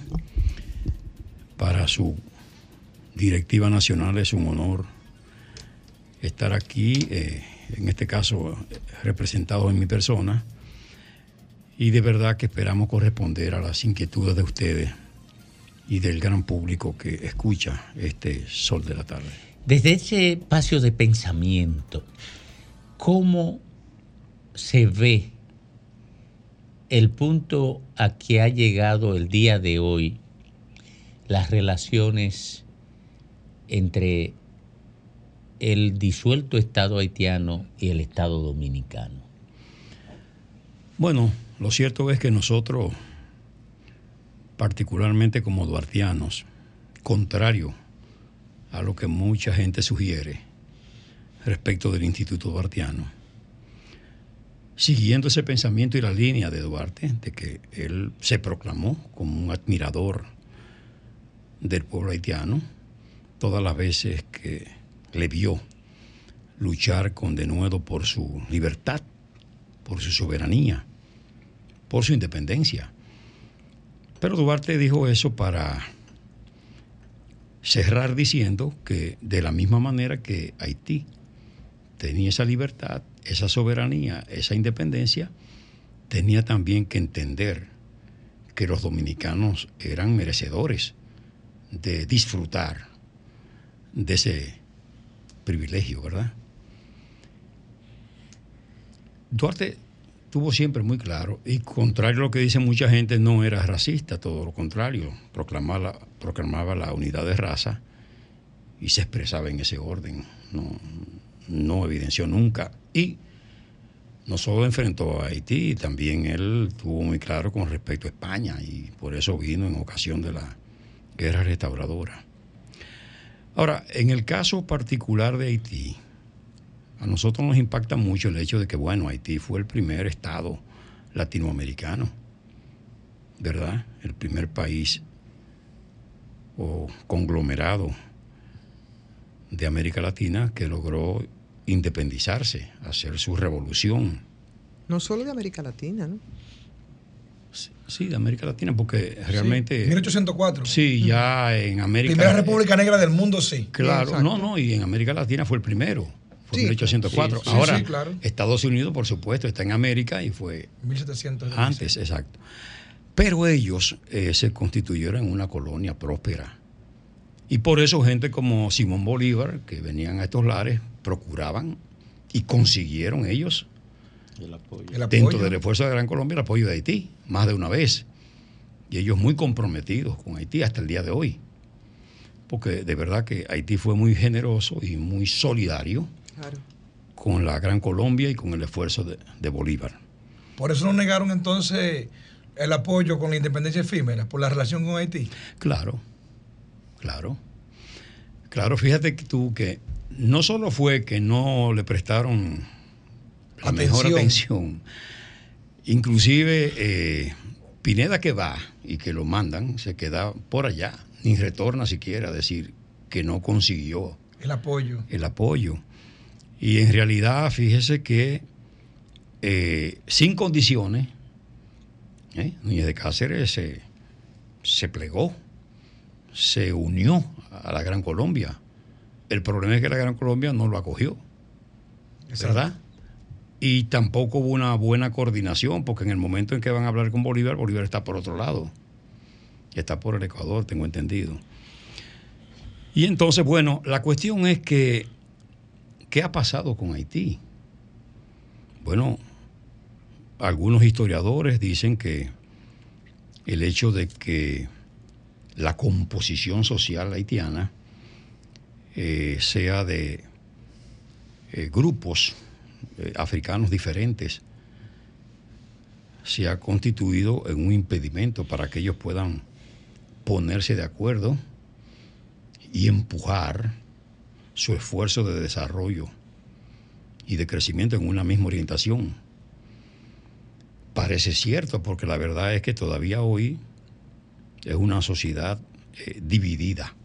para su directiva nacional es un honor estar aquí, eh, en este caso representado en mi persona, y de verdad que esperamos corresponder a las inquietudes de ustedes y del gran público que escucha este Sol de la Tarde. Desde ese espacio de pensamiento, ¿cómo se ve el punto a que ha llegado el día de hoy las relaciones entre el disuelto Estado haitiano y el Estado dominicano? Bueno, lo cierto es que nosotros, particularmente como duartianos, contrario a lo que mucha gente sugiere respecto del Instituto Duartiano, siguiendo ese pensamiento y la línea de Duarte, de que él se proclamó como un admirador del pueblo haitiano, todas las veces que le vio luchar con denuedo por su libertad, por su soberanía, por su independencia. Pero Duarte dijo eso para cerrar diciendo que de la misma manera que Haití tenía esa libertad, esa soberanía, esa independencia, tenía también que entender que los dominicanos eran merecedores de disfrutar de ese privilegio, ¿verdad? Duarte tuvo siempre muy claro, y contrario a lo que dice mucha gente, no era racista, todo lo contrario, proclamaba la, proclamaba la unidad de raza y se expresaba en ese orden. No, no evidenció nunca. Y no solo enfrentó a Haití, también él tuvo muy claro con respecto a España y por eso vino en ocasión de la guerra restauradora. Ahora, en el caso particular de Haití, a nosotros nos impacta mucho el hecho de que, bueno, Haití fue el primer estado latinoamericano, ¿verdad? El primer país o conglomerado de América Latina que logró independizarse, hacer su revolución. No solo de América Latina, ¿no? Sí, de América Latina, porque realmente... 1804. Sí, ya en América... Primera República Negra del mundo, sí. Claro, Exacto. no, no, y en América Latina fue el primero, fue Sí, 1804. sí, sí, Ahora, sí, claro. Estados Unidos, por supuesto, está en América y fue 1700. antes, exacto. Pero ellos eh, se constituyeron en una colonia próspera. Y por eso gente como Simón Bolívar, que venían a estos lares, procuraban y consiguieron ellos, El apoyo. El dentro apoyo. del esfuerzo de Gran Colombia, el apoyo de Haití, más de una vez. Y ellos muy comprometidos con Haití hasta el día de hoy. Porque de verdad que Haití fue muy generoso y muy solidario Claro. con la Gran Colombia y con el esfuerzo de, de Bolívar. Por eso no negaron entonces el apoyo con la independencia efímera, por la relación con Haití. Claro, claro. Claro, fíjate que tú que no solo fue que no le prestaron la mejor Atención. atención, inclusive eh, Pineda que va y que lo mandan, se queda por allá, ni retorna siquiera a decir que no consiguió El apoyo. el apoyo. Y en realidad, fíjese que eh, sin condiciones, ¿eh? Núñez de Cáceres se, se plegó, se unió a la Gran Colombia. El problema es que la Gran Colombia no lo acogió, ¿verdad? Y tampoco hubo una buena coordinación, porque en el momento en que van a hablar con Bolívar, Bolívar está por otro lado. Está por el Ecuador, tengo entendido. Y entonces, bueno, la cuestión es que, ¿qué ha pasado con Haití? Bueno, algunos historiadores dicen que el hecho de que la composición social haitiana eh, sea de eh, grupos eh, africanos diferentes se ha constituido en un impedimento para que ellos puedan ponerse de acuerdo y empujar su esfuerzo de desarrollo y de crecimiento en una misma orientación. Parece cierto, porque la verdad es que todavía hoy es una sociedad eh, dividida.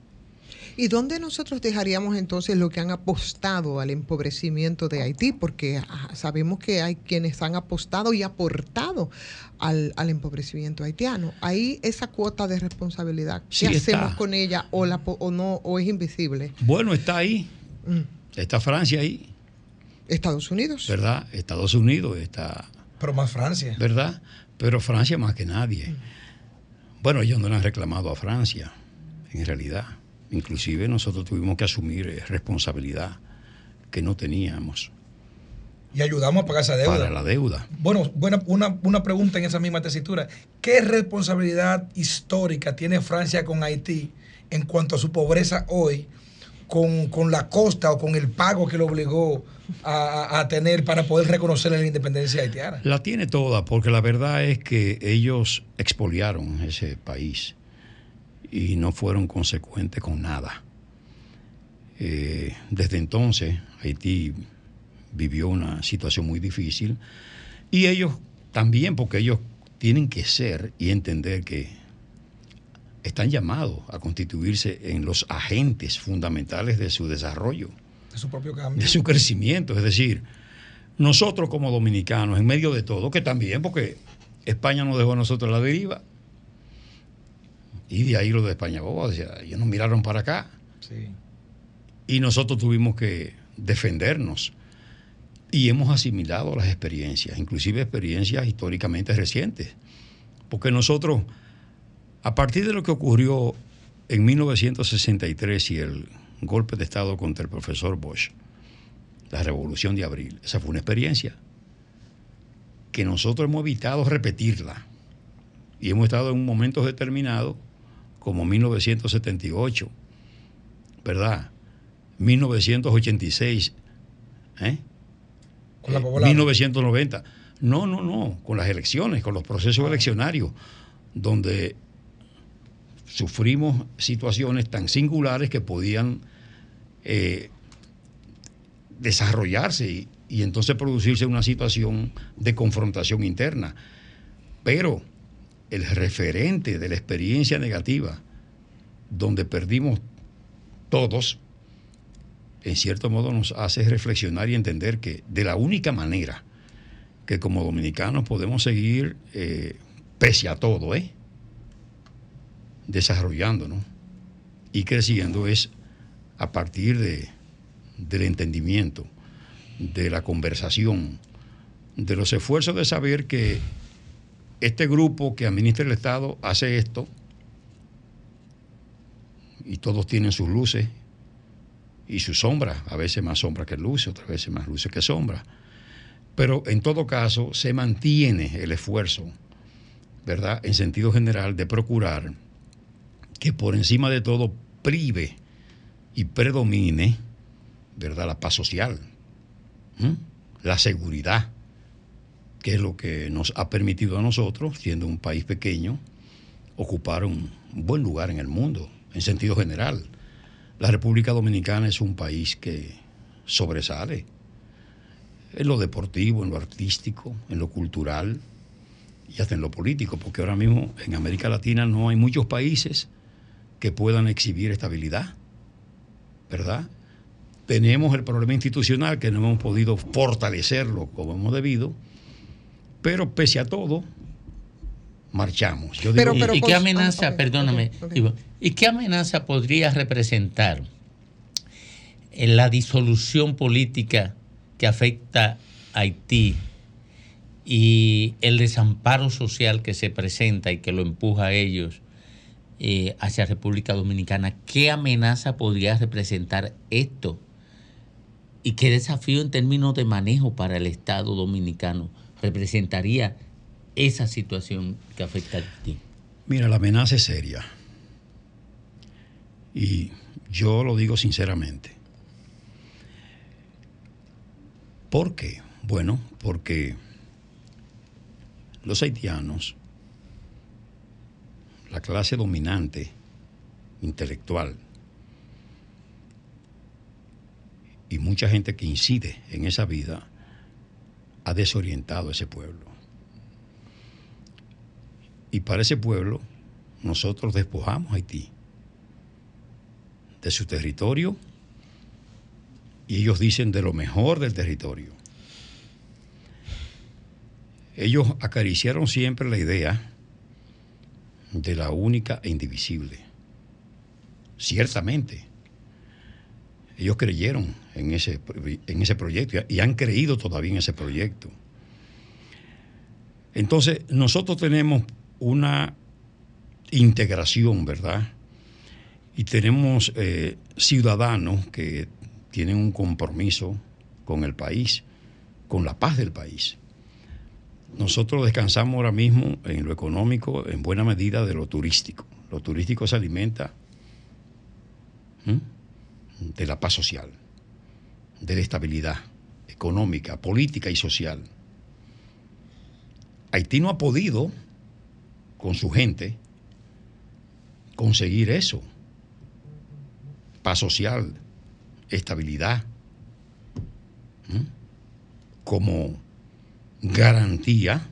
¿Y dónde nosotros dejaríamos entonces lo que han apostado al empobrecimiento de Haití? Porque ah, sabemos que hay quienes han apostado y aportado al, al empobrecimiento haitiano. Ahí esa cuota de responsabilidad, ¿qué Sí, está. hacemos con ella o, la, o no o es invisible? Bueno, está ahí, Mm. está Francia ahí, Estados Unidos. ¿verdad? Estados Unidos está, Pero más Francia. ¿verdad? Pero Francia más que nadie. Bueno, ellos no le han reclamado a Francia, en realidad. Inclusive nosotros tuvimos que asumir eh, responsabilidad que no teníamos Y ayudamos a pagar esa deuda. para la deuda. Bueno, buena, una, una pregunta en esa misma tesitura. ¿Qué responsabilidad histórica tiene Francia con Haití en cuanto a su pobreza hoy, con, con la costa o con el pago que lo obligó a, a- a tener para poder reconocer la independencia haitiana? La tiene toda, porque la verdad es que ellos expoliaron ese país y no fueron consecuentes con nada. Eh, desde entonces, Haití vivió una situación muy difícil y ellos también, porque ellos tienen que ser y entender que están llamados a constituirse en los agentes fundamentales de su desarrollo De su propio cambio. de su crecimiento. Es decir, nosotros como dominicanos, en medio de todo, que también, porque España nos dejó a nosotros la deriva, y de ahí lo de España boba, o sea, ellos nos miraron para acá, Sí. y nosotros tuvimos que defendernos. Y hemos asimilado las experiencias, inclusive experiencias históricamente recientes. Porque nosotros, a partir de lo que ocurrió en 1963 y el golpe de Estado contra el profesor Bosch, la revolución de abril, esa fue una experiencia que nosotros hemos evitado repetirla. Y hemos estado en momentos determinados, como 1978, ¿verdad? 1986, ¿eh? Con la Eh, popular. 1990. No, no, no, con las elecciones, con los procesos eleccionarios, donde sufrimos situaciones tan singulares que podían eh, desarrollarse y, y entonces producirse una situación de confrontación interna. Pero el referente de la experiencia negativa, donde perdimos todos, en cierto modo nos hace reflexionar y entender que de la única manera que como dominicanos podemos seguir, eh, pese a todo, ¿eh? desarrollándonos y creciendo es a partir de, del entendimiento, de la conversación, de los esfuerzos de saber que este grupo que administra el Estado hace esto y todos tienen sus luces y sus sombras, a veces más sombras que luces, otras veces más luces que sombras. Pero en todo caso se mantiene el esfuerzo, ¿verdad? En sentido general de procurar que por encima de todo prive y predomine, ¿verdad? La paz social, la seguridad, que es lo que nos ha permitido a nosotros, siendo un país pequeño, ocupar un buen lugar en el mundo, en sentido general. La República Dominicana es un país que sobresale en lo deportivo, en lo artístico, en lo cultural y hasta en lo político, porque ahora mismo en América Latina no hay muchos países que puedan exhibir estabilidad, ¿verdad? Tenemos el problema institucional que no hemos podido fortalecerlo como hemos debido, pero pese a todo, marchamos. Yo digo- ¿Y, y qué amenaza, perdóname, ¿y qué amenaza podría representar en la disolución política que afecta a Haití y el desamparo social que se presenta y que lo empuja a ellos eh, hacia República Dominicana? ¿Qué amenaza podría representar esto? ¿Y qué desafío en términos de manejo para el Estado dominicano representaría esa situación que afecta a Haití? Mira, la amenaza es seria. Y yo lo digo sinceramente. ¿Por qué? Bueno, porque los haitianos, la clase dominante intelectual y mucha gente que incide en esa vida ha desorientado a ese pueblo. Y para ese pueblo nosotros despojamos a Haití de su territorio y ellos dicen de lo mejor del territorio. Ellos acariciaron siempre la idea de la única e indivisible. Ciertamente, ellos creyeron en ese, en ese proyecto y han creído todavía en ese proyecto. Entonces, nosotros tenemos una integración, ¿verdad? Y tenemos eh, ciudadanos que tienen un compromiso con el país, con la paz del país. Nosotros descansamos ahora mismo en lo económico, en buena medida de lo turístico. Lo turístico se alimenta de la paz social, de la estabilidad económica, política y social. Haití no ha podido, con su gente, conseguir eso. Paz social, estabilidad, como garantía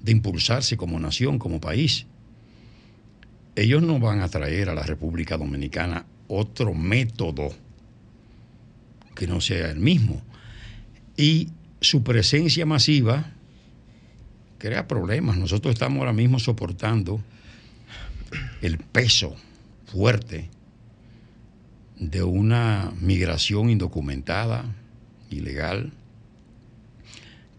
de impulsarse como nación, como país. Ellos no van a traer a la República Dominicana otro método que no sea el mismo. Y su presencia masiva crea problemas. Nosotros estamos ahora mismo soportando el peso fuerte de una migración indocumentada, ilegal,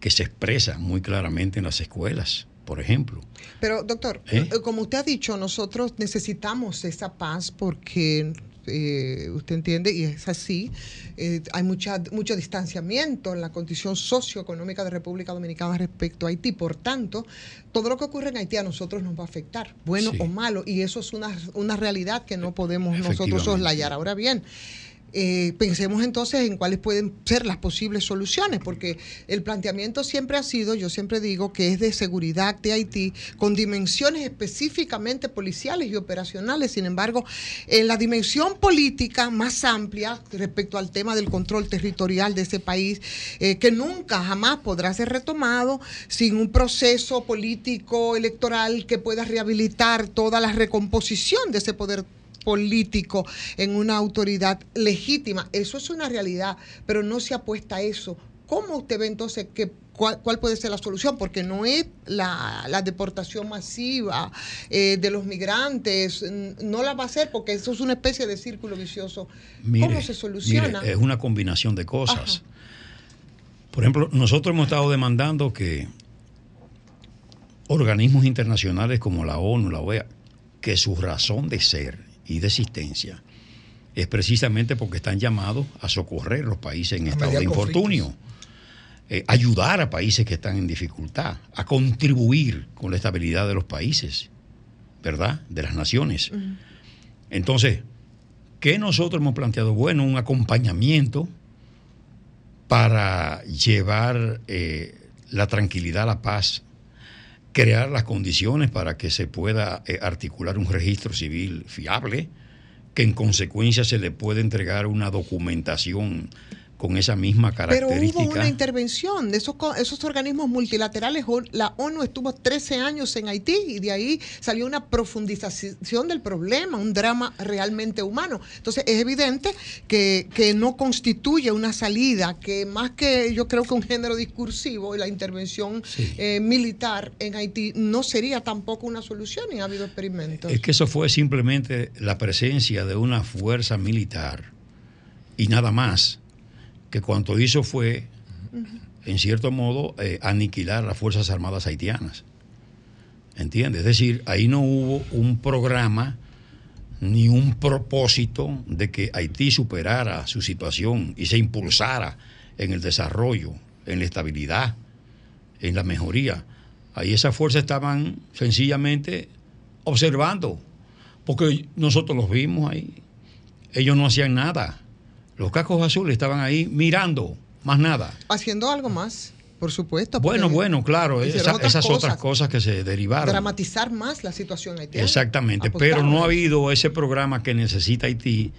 que se expresa muy claramente en las escuelas, por ejemplo. Pero, doctor, ¿Eh? eh, como usted ha dicho, nosotros necesitamos esa paz porque eh, usted entiende, y es así, eh, hay mucha, mucho distanciamiento en la condición socioeconómica de República Dominicana respecto a Haití. Por tanto, todo lo que ocurre en Haití a nosotros nos va a afectar, bueno Sí. o malo, y eso es una, una realidad que no podemos nosotros soslayar. Ahora bien, eh, pensemos entonces en cuáles pueden ser las posibles soluciones, porque el planteamiento siempre ha sido, yo siempre digo, que es de seguridad de Haití con dimensiones específicamente policiales y operacionales. Sin embargo, en la dimensión política más amplia respecto al tema del control territorial de ese país, eh, que nunca jamás podrá ser retomado sin un proceso político electoral que pueda rehabilitar toda la recomposición de ese poder político en una autoridad legítima. Eso es una realidad, pero no se apuesta a eso. ¿Cómo usted ve entonces que cuál, cuál puede ser la solución? Porque no es la, la deportación masiva eh, de los migrantes, no la va a hacer porque eso es una especie de círculo vicioso. Mire, ¿Cómo se soluciona? mire, es una combinación de cosas. Por ejemplo, nosotros hemos estado demandando que organismos internacionales como la ONU, la OEA, que su razón de ser y de existencia es precisamente porque están llamados a socorrer los países en A estado de infortunio, eh, ayudar a países que están en dificultad, a contribuir con la estabilidad de los países, ¿verdad? De las naciones. Entonces, ¿qué nosotros hemos planteado? Bueno, un acompañamiento para llevar eh, la tranquilidad, la paz, crear las condiciones para que se pueda eh, articular un registro civil fiable, que en consecuencia se le pueda entregar una documentación con esa misma Pero hubo característica. una intervención de esos, esos organismos multilaterales. La ONU estuvo 13 años en Haití y de ahí salió una profundización del problema, un drama realmente humano. Entonces es evidente que, que no constituye una salida, que más que yo creo que un género discursivo, la intervención eh, militar en Haití no sería tampoco una solución y ha habido experimentos. Es que eso fue simplemente la presencia de una fuerza militar y nada más, que cuanto hizo fue, en cierto modo, eh, aniquilar las Fuerzas Armadas haitianas. ¿Entiendes? Es decir, ahí no hubo un programa ni un propósito de que Haití superara su situación y se impulsara en el desarrollo, en la estabilidad, en la mejoría. Ahí esas fuerzas estaban sencillamente observando, porque nosotros los vimos ahí. Ellos no hacían nada. Los cascos azules estaban ahí mirando, más nada. Haciendo algo más, por supuesto. Bueno, bueno, claro, hicieron esa- otras esas cosas. otras cosas que se derivaron. Dramatizar más la situación haitiana. Exactamente, pero no ha habido ese programa que necesita Haití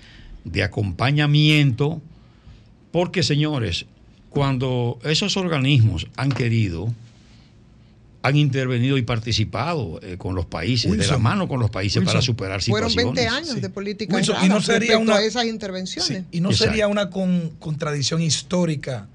de acompañamiento, porque señores, cuando esos organismos han querido, han intervenido y participado eh, con los países, de la Wilson, mano con los países para Wilson, superar Fueron situaciones. 20 años de política Wilson, y no sería una- a esas intervenciones. Y no sería una con- contradicción histórica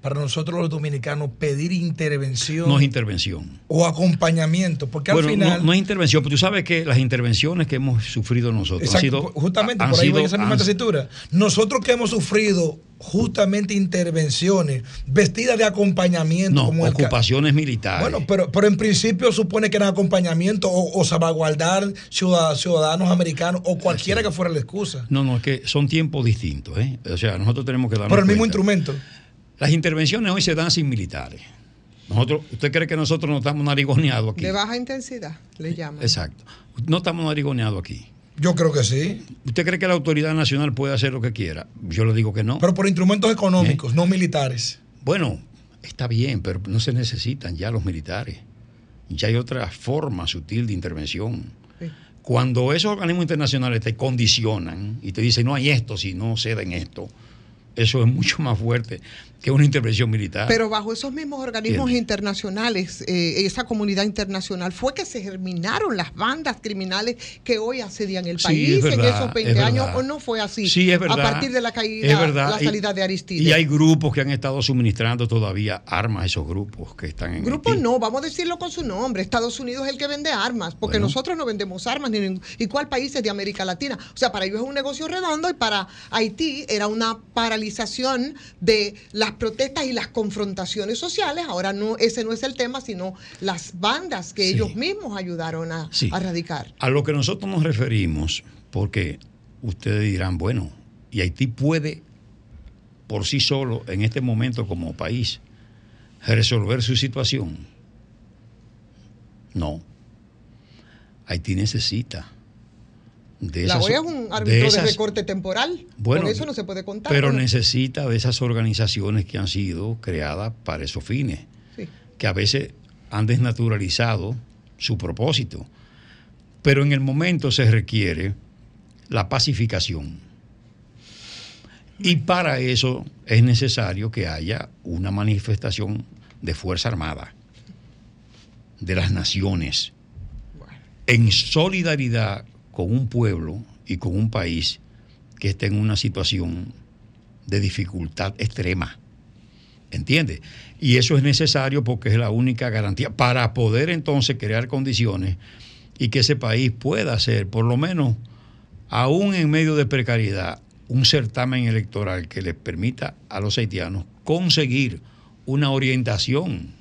para nosotros los dominicanos pedir intervención No es intervención. o acompañamiento, porque al Bueno, final... no, no es intervención, pero tú sabes que las intervenciones que hemos sufrido nosotros Exacto, han sido. justamente han por ahí sido- esa misma han- tesitura. Nosotros que hemos sufrido justamente intervenciones vestidas de acompañamiento, No, como el ocupaciones militares. Bueno, pero, pero en principio supone que era acompañamiento o, o salvaguardar ciudad- ciudadanos americanos o cualquiera que fuera la excusa. No, no, es que son tiempos distintos. ¿eh? O sea, nosotros tenemos que darnos Por el mismo cuenta. instrumento. Las intervenciones hoy se dan sin militares. Nosotros, ¿Usted cree que nosotros no estamos narigoneados aquí? De baja intensidad, le llaman. Exacto. No estamos narigoneados aquí. Yo creo que sí. ¿Usted cree que la autoridad nacional puede hacer lo que quiera? Yo le digo que no. Pero por instrumentos ¿Eh? económicos, no militares. Bueno, está bien, pero no se necesitan ya los militares. Ya hay otra forma sutil de intervención. Cuando esos organismos internacionales te condicionan y te dicen no hay esto si no ceden esto, eso es mucho más fuerte que una intervención militar. Pero bajo esos mismos organismos internacionales, eh, esa comunidad internacional, fue que se germinaron las bandas criminales que hoy asedian el Sí, país es verdad, en esos 20 es años, o no fue así. Sí, es verdad. A partir de la caída, Es verdad. la Y- salida de Aristides. Y hay grupos que han estado suministrando todavía armas a esos grupos que están en Grupo Haití. no, vamos a decirlo con su nombre. Estados Unidos es el que vende armas, porque Bueno. nosotros no vendemos armas ni ningún. ¿Y cuál países de América Latina? O sea, para ellos es un negocio redondo y para Haití era una paralización de las protestas y las confrontaciones sociales. Ahora no, ese no es el tema, sino las bandas que Sí. ellos mismos ayudaron a, Sí. a radicar. A lo que nosotros nos referimos, porque ustedes dirán, bueno, y Haití puede por sí solo en este momento como país resolver su situación. No. Haití necesita de La OEA es un árbitro de, esas- recorte temporal. Bueno, Con eso no se puede contar. pero necesita de esas organizaciones que han sido creadas para esos fines, Sí. que a veces han desnaturalizado su propósito. Pero en el momento se requiere la pacificación. Y para eso es necesario que haya una manifestación de Fuerza Armada, de las naciones, en solidaridad con un pueblo y con un país que está en una situación de dificultad extrema. ¿Entiendes? Y eso es necesario porque es la única garantía para poder entonces crear condiciones y que ese país pueda hacer, por lo menos, aún en medio de precariedad, un certamen electoral que les permita a los haitianos conseguir una orientación.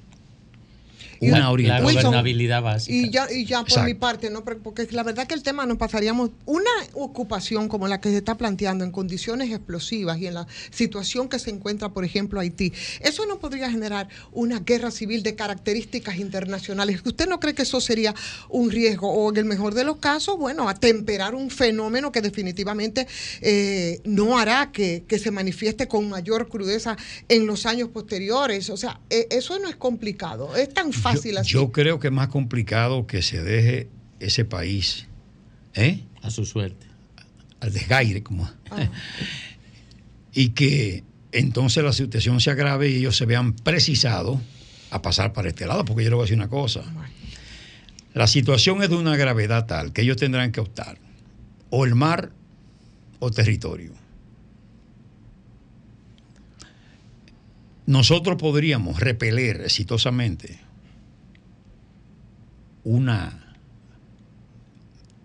Y Una orientación. La Wilson, gobernabilidad básica. Y ya, y ya por Exacto. mi parte, ¿no? Porque la verdad que el tema nos pasaríamos una ocupación como la que se está planteando en condiciones explosivas y en la situación que se encuentra, por ejemplo, Haití. Eso no podría generar una guerra civil de características internacionales. ¿Usted no cree que eso sería un riesgo? O en el mejor de los casos, bueno, atemperar un fenómeno que definitivamente eh, no hará que, que se manifieste con mayor crudeza en los años posteriores. O sea, eh, eso no es complicado. Es tan fácil así. Yo creo que es más complicado que se deje ese país ¿eh? A su suerte. al desgaire, como. Ah. y que entonces la situación se agrave y ellos se vean precisados a pasar para este lado, porque yo le voy a decir una cosa. La situación es de una gravedad tal que ellos tendrán que optar o el mar o territorio. Nosotros podríamos repeler exitosamente una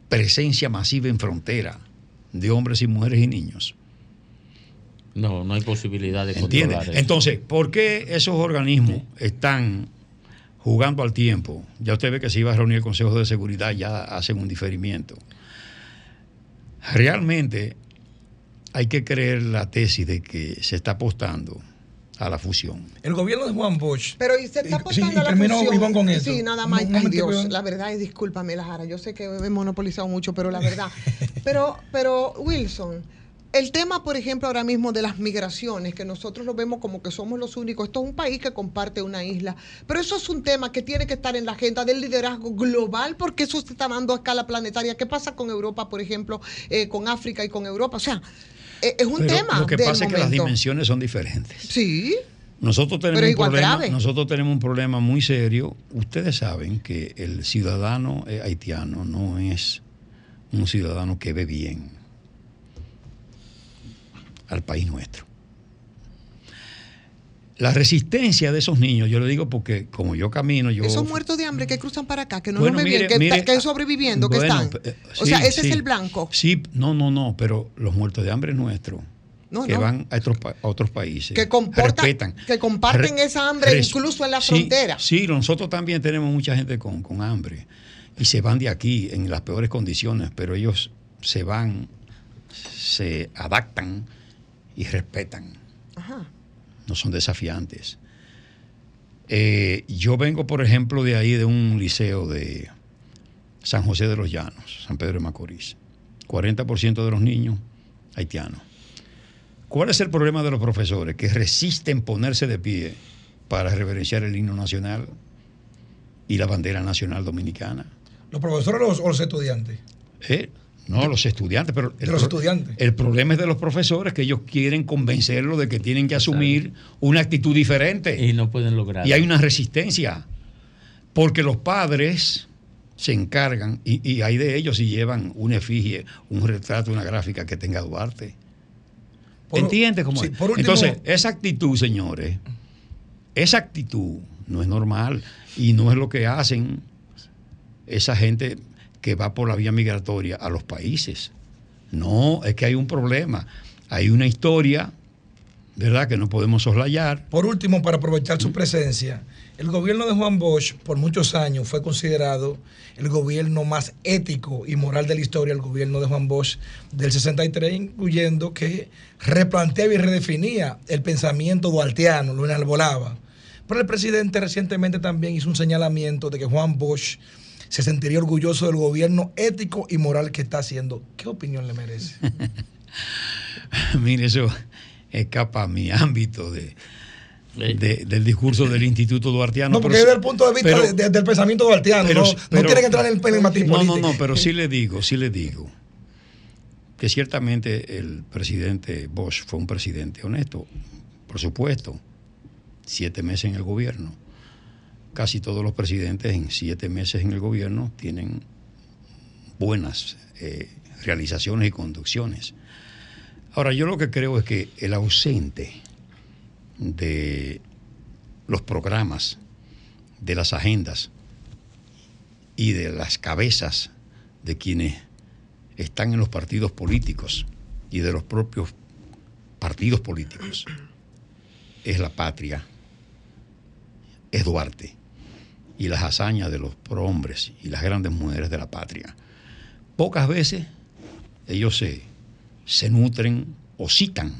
presencia masiva en frontera de hombres y mujeres y niños. No, no hay posibilidad de ¿Entiendes? controlar eso. Entonces, ¿por qué esos organismos están jugando al tiempo? Ya usted ve que se iba a reunir el Consejo de Seguridad, ya hacen un diferimiento. Realmente hay que creer la tesis de que se está apostando a la fusión. El gobierno de Juan Bosch. Pero y se está Sí, apostando y a la termino, fusión. Iván, con eso. Sí, nada más. Ay, Dios, la verdad es, discúlpame, Lajara, yo sé que he monopolizado mucho, pero la verdad. pero, pero, Wilson, el tema, por ejemplo, ahora mismo de las migraciones, que nosotros lo vemos como que somos los únicos. Esto es un país que comparte una isla. Pero eso es un tema que tiene que estar en la agenda del liderazgo global, porque eso se está dando a escala planetaria. ¿Qué pasa con Europa, por ejemplo, eh, con África y con Europa? O sea, es un Pero tema. Lo que pasa es que las dimensiones son diferentes. Sí. Nosotros tenemos, un problema, grave. nosotros tenemos un problema muy serio. Ustedes saben que el ciudadano eh, haitiano no es un ciudadano que ve bien al país nuestro. La resistencia de esos niños, yo le digo porque como yo camino, yo... Esos muertos de hambre que cruzan para acá, que no Bueno, nos bien, mire, que, sobreviviendo, que están. eh, o sea, ese sí. es el blanco. Sí, no, no, no, pero los muertos de hambre nuestros, No, que no. van a otros, a otros países, Que comportan, respetan. que comparten Re- esa hambre res- incluso en la Sí, frontera. Sí, nosotros también tenemos mucha gente con, con hambre y se van de aquí en las peores condiciones, pero ellos se van, se adaptan y respetan, Ajá. No son desafiantes. Eh, yo vengo, por ejemplo, de ahí, de un liceo de San José de los Llanos, San Pedro de Macorís. 40% de los niños haitianos. ¿Cuál es el problema de los profesores? Que resisten ponerse de pie para reverenciar el himno nacional y la bandera nacional dominicana. ¿Los profesores o los, estudiantes? ¿Eh? No, los estudiantes, pero De los estudiantes. el problema es de los profesores que ellos quieren convencerlos de que tienen que asumir una actitud diferente. Y no pueden lograr. Y hay una resistencia. Porque los padres se encargan, y, y hay de ellos si llevan una efigie, un retrato, una gráfica que tenga Duarte. Por- ¿Entiendes cómo sí, es? último- Entonces, esa actitud, señores, esa actitud no es normal y no es lo que hacen esa gente que va por la vía migratoria a los países. No, es que hay un problema. Hay una historia, ¿verdad?, que no podemos soslayar. Por último, para aprovechar su presencia, el gobierno de Juan Bosch por muchos años fue considerado el gobierno más ético y moral de la historia, el gobierno de Juan Bosch del 63, incluyendo que replanteaba y redefinía el pensamiento duarteano, lo enarbolaba. Pero el presidente recientemente también hizo un señalamiento de que Juan Bosch se sentiría orgulloso del gobierno ético y moral que está haciendo. ¿Qué opinión le merece? Mire, eso escapa a mi ámbito de, de- del discurso del Instituto Duartiano. No, porque pero- desde el punto de vista pero- de- de- del pensamiento duartiano, pero- no, no pero- tiene que entrar en el, en el matiz No, no, no, pero sí le digo, sí le digo que ciertamente el presidente Bosch fue un presidente honesto, por supuesto, siete meses en el gobierno. Casi todos los presidentes en siete meses en el gobierno tienen buenas eh, realizaciones y conducciones. Ahora, yo lo que creo es que el ausente de los programas, de las agendas y de las cabezas de quienes están en los partidos políticos y de los propios partidos políticos es la patria, es Duarte y las hazañas de los prohombres y las grandes mujeres de la patria. Pocas veces ellos se, se nutren o citan,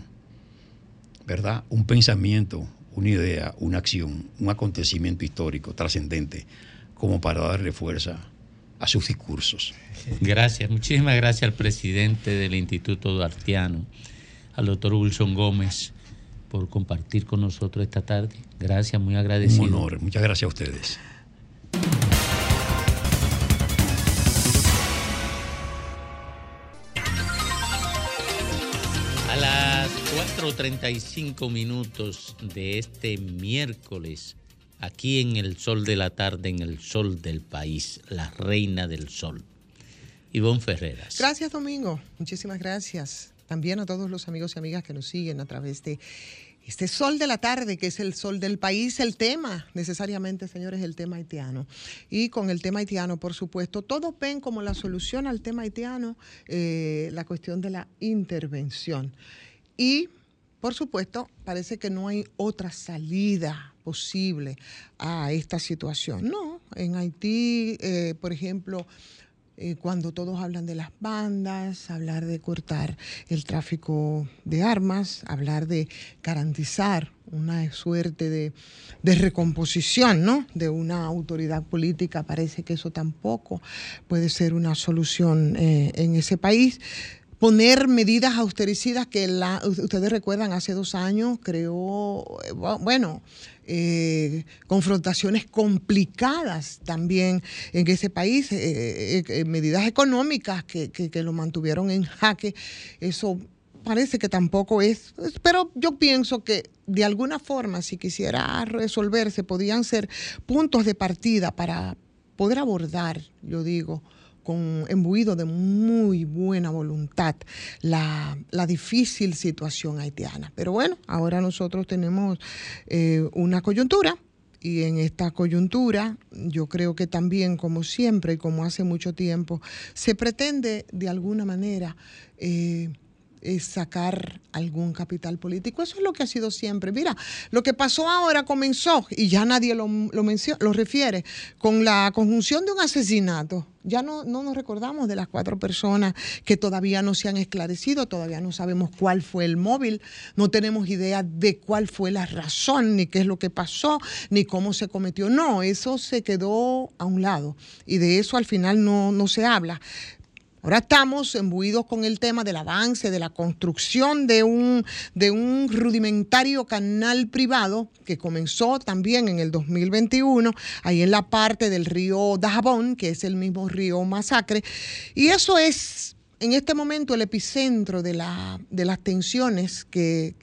¿verdad? Un pensamiento, una idea, una acción, un acontecimiento histórico trascendente como para darle fuerza a sus discursos. Gracias, muchísimas gracias al presidente del Instituto Duartiano, al doctor Wilson Gómez, por compartir con nosotros esta tarde. Gracias, muy agradecido. Un honor, muchas gracias a ustedes. A las 4.35 minutos de este miércoles, aquí en el sol de la tarde, en el sol del país, la reina del sol, Ivonne Ferreras. Gracias, Domingo. Muchísimas gracias. También a todos los amigos y amigas que nos siguen a través de este sol de la tarde, que es el sol del país, el tema, necesariamente, señores, el tema haitiano. Y con el tema haitiano, por supuesto, todos ven como la solución al tema haitiano eh, la cuestión de la intervención. Y, por supuesto, parece que no hay otra salida posible a esta situación. No, en Haití, eh, por ejemplo, eh, cuando todos hablan de las bandas, hablar de cortar el tráfico de armas, hablar de garantizar una suerte de, recomposición ¿no? de una autoridad política, parece que eso tampoco puede ser una solución eh, en ese país poner medidas austericidas que la, ustedes recuerdan hace dos años creó, eh, bueno, eh, confrontaciones complicadas también en ese país, eh, eh, eh, medidas económicas que, que, que lo mantuvieron en jaque. Eso parece que tampoco es, pero yo pienso que de alguna forma, si quisiera resolverse, podían ser puntos de partida para poder abordar, yo digo, con embuido de muy buena voluntad la, la, difícil situación haitiana. Pero bueno, ahora nosotros tenemos eh, una coyuntura y en esta coyuntura yo creo que también, como siempre y como hace mucho tiempo, se pretende de alguna manera... Eh, es sacar algún capital político. Eso es lo que ha sido siempre. Mira, lo que pasó ahora comenzó, y ya nadie lo, lo, lo refiere, con la conjunción de un asesinato. Ya no, no nos recordamos de las cuatro personas que todavía no se han esclarecido, todavía no sabemos cuál fue el móvil, no tenemos idea de cuál fue la razón, ni qué es lo que pasó, ni cómo se cometió. No, eso se quedó a un lado y de eso al final no, no se habla. Ahora estamos embuidos con el tema del avance, de la construcción de un, de un rudimentario canal privado que comenzó también en el 2021, ahí en la parte del río Dajabón, que es el mismo río Masacre. Y eso es en este momento el epicentro de, la, de las tensiones que,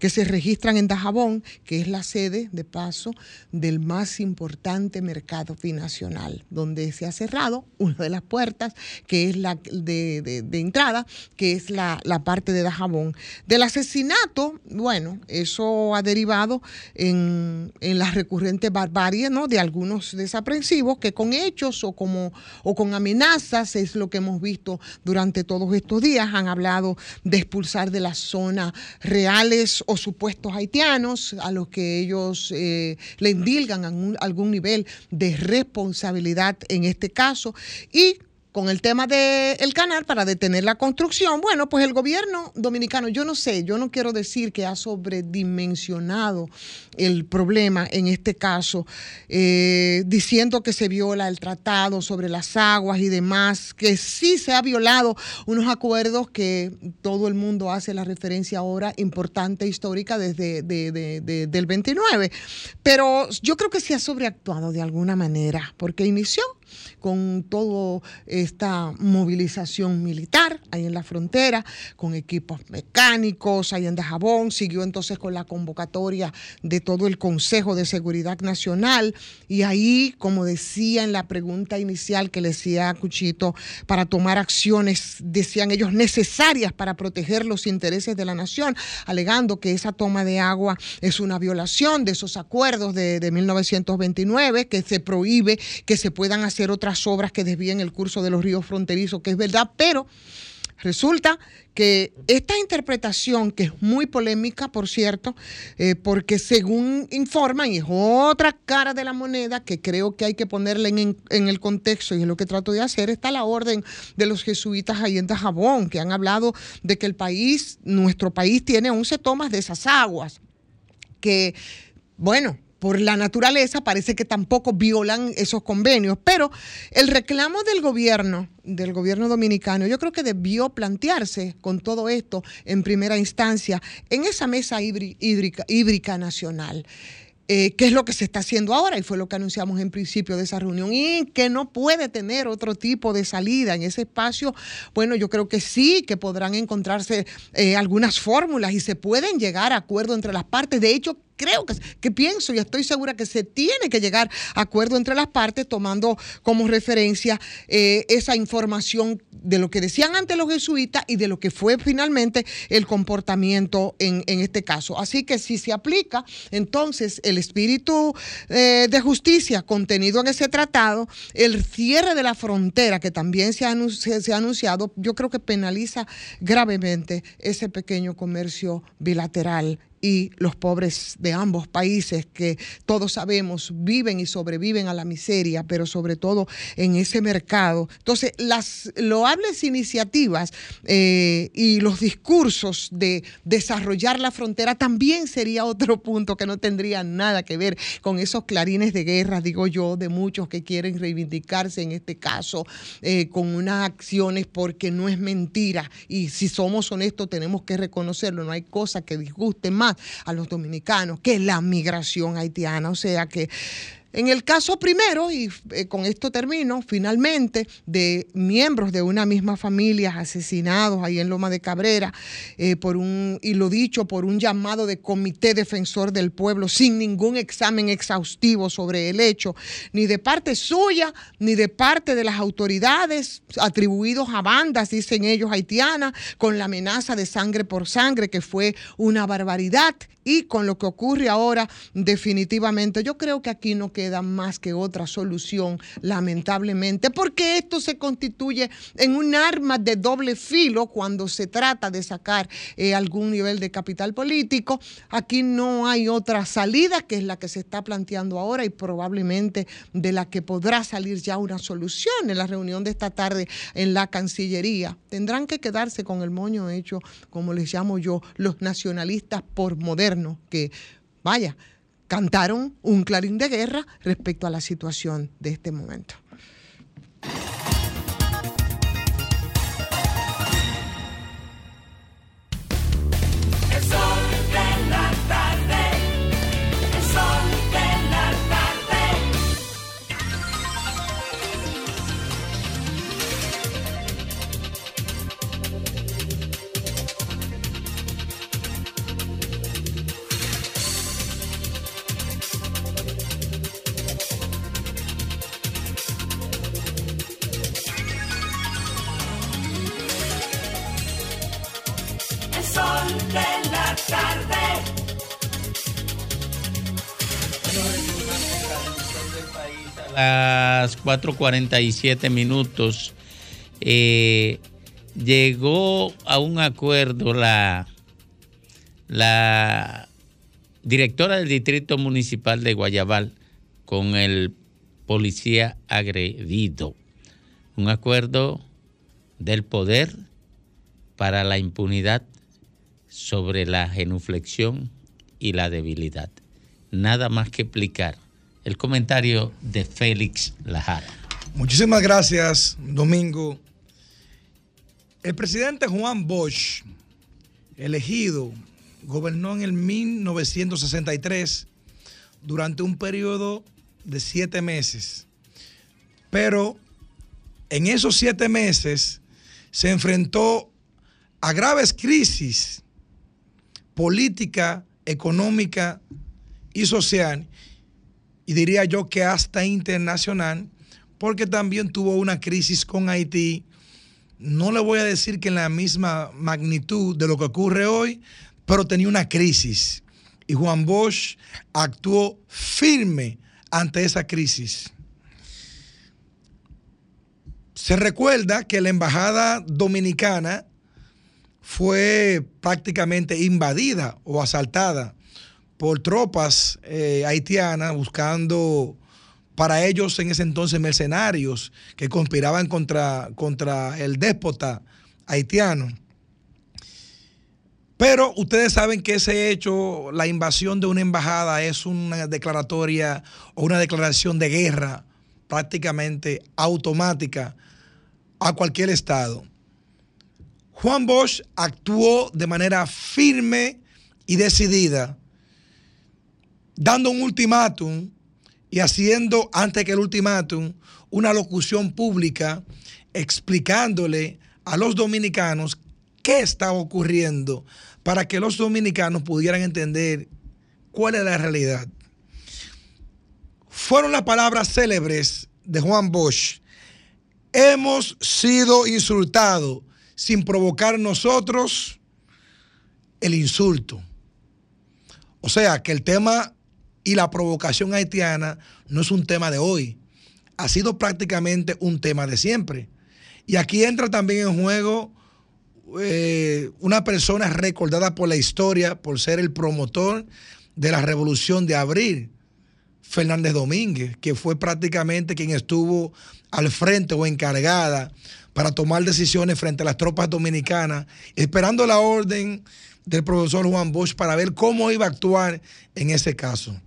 se registran en Dajabón, que es la sede, de paso, del más importante mercado binacional, donde se ha cerrado una de las puertas, que es la de, entrada, que es la, la, parte de Dajabón. Del asesinato, bueno, eso ha derivado en, en las recurrentes barbaries ¿no? de algunos desaprensivos que con hechos o, como, o con amenazas es lo que hemos visto durante durante todos estos días. Han hablado de expulsar de la zona reales o supuestos haitianos a los que ellos eh, le indilgan algún, algún nivel de responsabilidad en este caso. Y con el tema del canal para detener la construcción. Bueno, pues el gobierno dominicano, yo no sé, yo no quiero decir que ha sobredimensionado el problema en este caso, eh, diciendo que se viola el tratado sobre las aguas y demás, que sí se ha violado unos acuerdos que todo el mundo hace la referencia ahora importante histórica desde de- de- de- del 29. Pero yo creo que sí ha sobreactuado de alguna manera, porque inició con toda esta movilización militar ahí en la frontera, con equipos mecánicos ahí en Dajabón, siguió entonces con la convocatoria de todo el Consejo de Seguridad Nacional. Y ahí, como decía en la pregunta inicial que le decía a Cuchito, para tomar acciones, decían ellos, necesarias para proteger los intereses de la nación, alegando que esa toma de agua es una violación de esos acuerdos de, de 1929, que se prohíbe que se puedan hacer otras obras que desvíen el curso de los ríos fronterizos, que es verdad, pero resulta que esta interpretación, que es muy polémica, por cierto, eh, porque según informan, y es otra cara de la moneda que creo que hay que ponerle en, el contexto, y es lo que trato de hacer, está la orden de los jesuitas ahí en que han hablado de que el país, nuestro país, tiene 11 tomas de esas aguas, que, bueno, por la naturaleza parece que tampoco violan esos convenios, pero el reclamo del gobierno, del gobierno dominicano, yo creo que debió plantearse con todo esto en primera instancia en esa mesa hídri- hídrica, nacional. Eh, ¿Qué es lo que se está haciendo ahora? Y fue lo que anunciamos en principio de esa reunión. Y que no puede tener otro tipo de salida en ese espacio. Bueno, yo creo que sí, que podrán encontrarse eh, algunas fórmulas y se pueden llegar a acuerdo entre las partes. De hecho, creo que, pienso y estoy segura que se tiene que llegar a acuerdo entre las partes tomando como referencia eh, esa información de lo que decían antes los jesuitas y de lo que fue finalmente el comportamiento en, en este caso. Así que si se aplica entonces el espíritu eh, de justicia contenido en ese tratado, el cierre de la frontera que también se ha anunciado, yo creo que penaliza gravemente ese pequeño comercio bilateral y los pobres de ambos países que todos sabemos viven y sobreviven a la miseria, pero sobre todo en ese mercado. Entonces, las loables iniciativas eh, y los discursos de desarrollar la frontera también sería otro punto que no tendría nada que ver con esos clarines de guerra, digo yo, de muchos que quieren reivindicarse en este caso eh, con unas acciones porque no es mentira y si somos honestos tenemos que reconocerlo, no hay cosa que disguste más a los dominicanos que la migración haitiana, o sea que en el caso primero, y eh, con esto termino, finalmente, de miembros de una misma familia asesinados ahí en Loma de Cabrera, eh, por un, y lo dicho, por un llamado de comité defensor del pueblo, sin ningún examen exhaustivo sobre el hecho, ni de parte suya, ni de parte de las autoridades atribuidos a bandas, dicen ellos, haitianas, con la amenaza de sangre por sangre, que fue una barbaridad y con lo que ocurre ahora, definitivamente, yo creo que aquí no queda más que otra solución, lamentablemente, porque esto se constituye en un arma de doble filo cuando se trata de sacar eh, algún nivel de capital político. Aquí no hay otra salida que es la que se está planteando ahora y probablemente de la que podrá salir ya una solución en la reunión de esta tarde en la Cancillería. Tendrán que quedarse con el moño hecho, como les llamo yo, los nacionalistas por modernos, que, vaya, cantaron un clarín de guerra respecto a la situación de este momento. Las 4.47 minutos eh, llegó a un acuerdo la, la directora del Distrito Municipal de Guayabal con el policía agredido. Un acuerdo del poder para la impunidad sobre la genuflexión y la debilidad. Nada más que explicar. El comentario de Félix Lajara. Muchísimas gracias, Domingo. El presidente Juan Bosch, elegido, gobernó en el 1963 durante un periodo de siete meses. Pero en esos siete meses se enfrentó a graves crisis política, económica y social, y diría yo que hasta internacional, porque también tuvo una crisis con Haití. No le voy a decir que en la misma magnitud de lo que ocurre hoy, pero tenía una crisis. Y Juan Bosch actuó firme ante esa crisis. Se recuerda que la embajada dominicana fue prácticamente invadida o asaltada por tropas eh, haitianas buscando para ellos en ese entonces mercenarios que conspiraban contra, contra el déspota haitiano. Pero ustedes saben que ese hecho, la invasión de una embajada, es una declaratoria o una declaración de guerra prácticamente automática a cualquier Estado. Juan Bosch actuó de manera firme y decidida, dando un ultimátum y haciendo antes que el ultimátum una locución pública explicándole a los dominicanos qué estaba ocurriendo para que los dominicanos pudieran entender cuál es la realidad. Fueron las palabras célebres de Juan Bosch. Hemos sido insultados sin provocar nosotros el insulto. O sea, que el tema y la provocación haitiana no es un tema de hoy, ha sido prácticamente un tema de siempre. Y aquí entra también en juego eh, una persona recordada por la historia por ser el promotor de la revolución de abril, Fernández Domínguez, que fue prácticamente quien estuvo al frente o encargada para tomar decisiones frente a las tropas dominicanas, esperando la orden del profesor Juan Bosch para ver cómo iba a actuar en ese caso.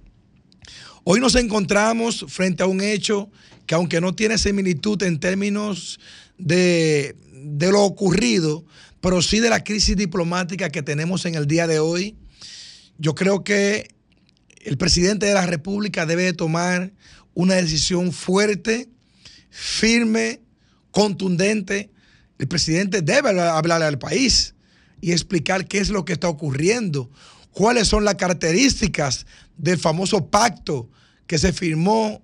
Hoy nos encontramos frente a un hecho que aunque no tiene similitud en términos de, lo ocurrido, pero sí de la crisis diplomática que tenemos en el día de hoy, yo creo que el presidente de la República debe tomar una decisión fuerte, firme, contundente, el presidente debe hablar al país y explicar qué es lo que está ocurriendo, cuáles son las características del famoso pacto que se firmó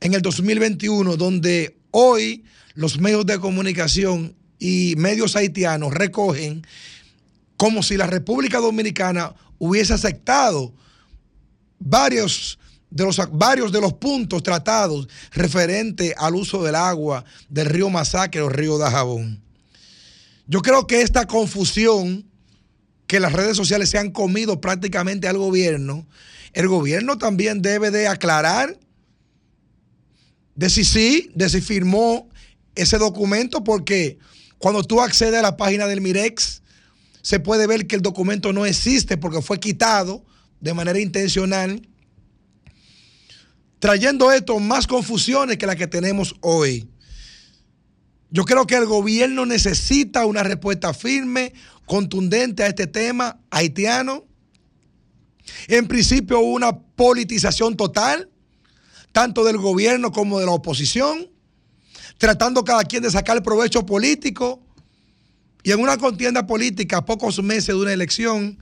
en el 2021, donde hoy los medios de comunicación y medios haitianos recogen como si la República Dominicana hubiese aceptado varios de los, varios de los puntos tratados referente al uso del agua del río Masacre o río Dajabón. Yo creo que esta confusión que las redes sociales se han comido prácticamente al gobierno, el gobierno también debe de aclarar de si sí, de si firmó ese documento, porque cuando tú accedes a la página del Mirex, se puede ver que el documento no existe porque fue quitado de manera intencional trayendo esto más confusiones que las que tenemos hoy. Yo creo que el gobierno necesita una respuesta firme, contundente a este tema haitiano. En principio, una politización total, tanto del gobierno como de la oposición, tratando cada quien de sacar provecho político. Y en una contienda política, a pocos meses de una elección,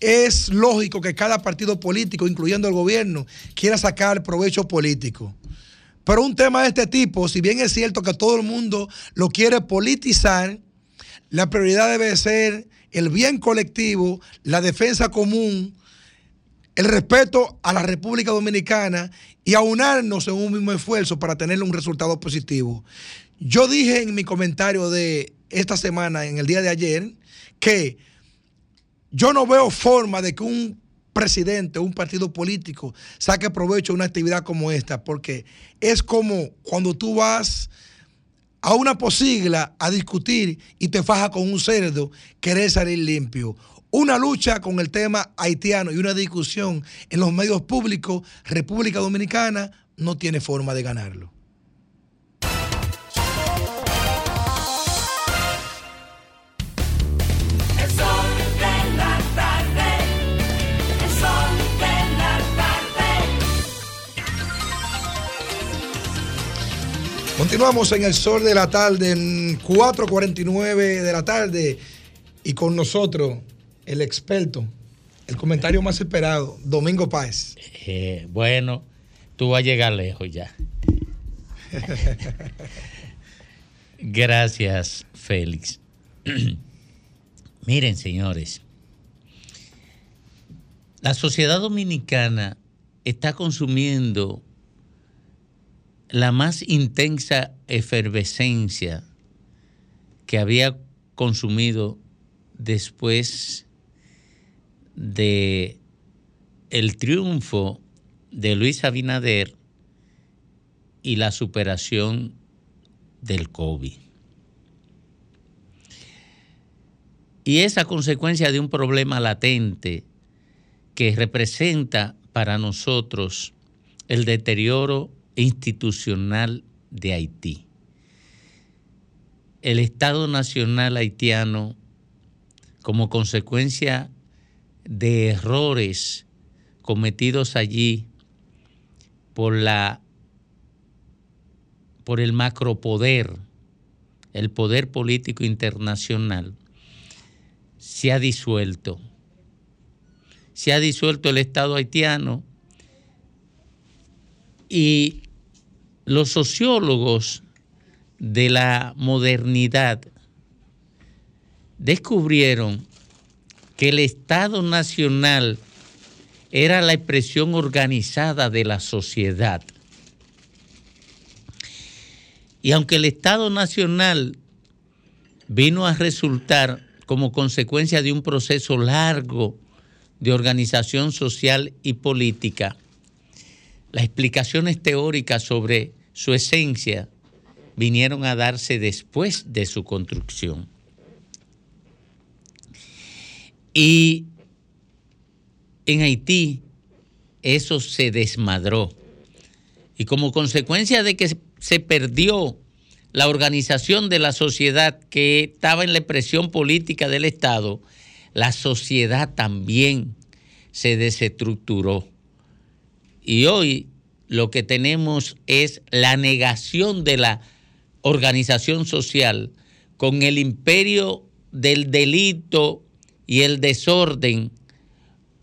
es lógico que cada partido político, incluyendo el gobierno, quiera sacar provecho político. Pero un tema de este tipo, si bien es cierto que todo el mundo lo quiere politizar, la prioridad debe ser el bien colectivo, la defensa común, el respeto a la República Dominicana y aunarnos en un mismo esfuerzo para tener un resultado positivo. Yo dije en mi comentario de esta semana, en el día de ayer, que yo no veo forma de que un presidente un partido político saque provecho de una actividad como esta, porque es como cuando tú vas a una posigla a discutir y te faja con un cerdo, querer salir limpio. Una lucha con el tema haitiano y una discusión en los medios públicos, República Dominicana no tiene forma de ganarlo. Continuamos en el sol de la tarde, en 4.49 de la tarde, y con nosotros el experto, el comentario más esperado, Domingo Páez. Eh, bueno, tú vas a llegar lejos ya. Gracias, Félix. Miren, señores, la sociedad dominicana está consumiendo la más intensa efervescencia que había consumido después de el triunfo de Luis Abinader y la superación del COVID. Y es a consecuencia de un problema latente que representa para nosotros el deterioro institucional de Haití. El Estado Nacional haitiano, como consecuencia de errores cometidos allí por la por el macropoder, el poder político internacional, se ha disuelto. Se ha disuelto el Estado haitiano y los sociólogos de la modernidad descubrieron que el Estado Nacional era la expresión organizada de la sociedad. Y aunque el Estado Nacional vino a resultar como consecuencia de un proceso largo de organización social y política, las explicaciones teóricas sobre su esencia vinieron a darse después de su construcción. Y en Haití eso se desmadró. Y como consecuencia de que se perdió la organización de la sociedad que estaba en la expresión política del Estado, la sociedad también se desestructuró. Y hoy lo que tenemos es la negación de la organización social con el imperio del delito y el desorden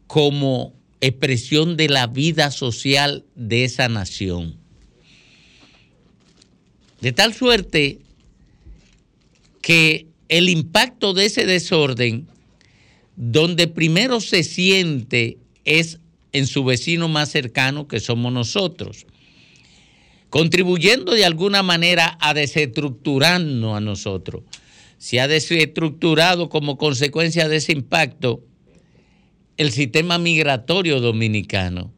como expresión de la vida social de esa nación. De tal suerte que el impacto de ese desorden, donde primero se siente es en su vecino más cercano que somos nosotros, contribuyendo de alguna manera a desestructurarnos a nosotros. Se ha desestructurado como consecuencia de ese impacto el sistema migratorio dominicano,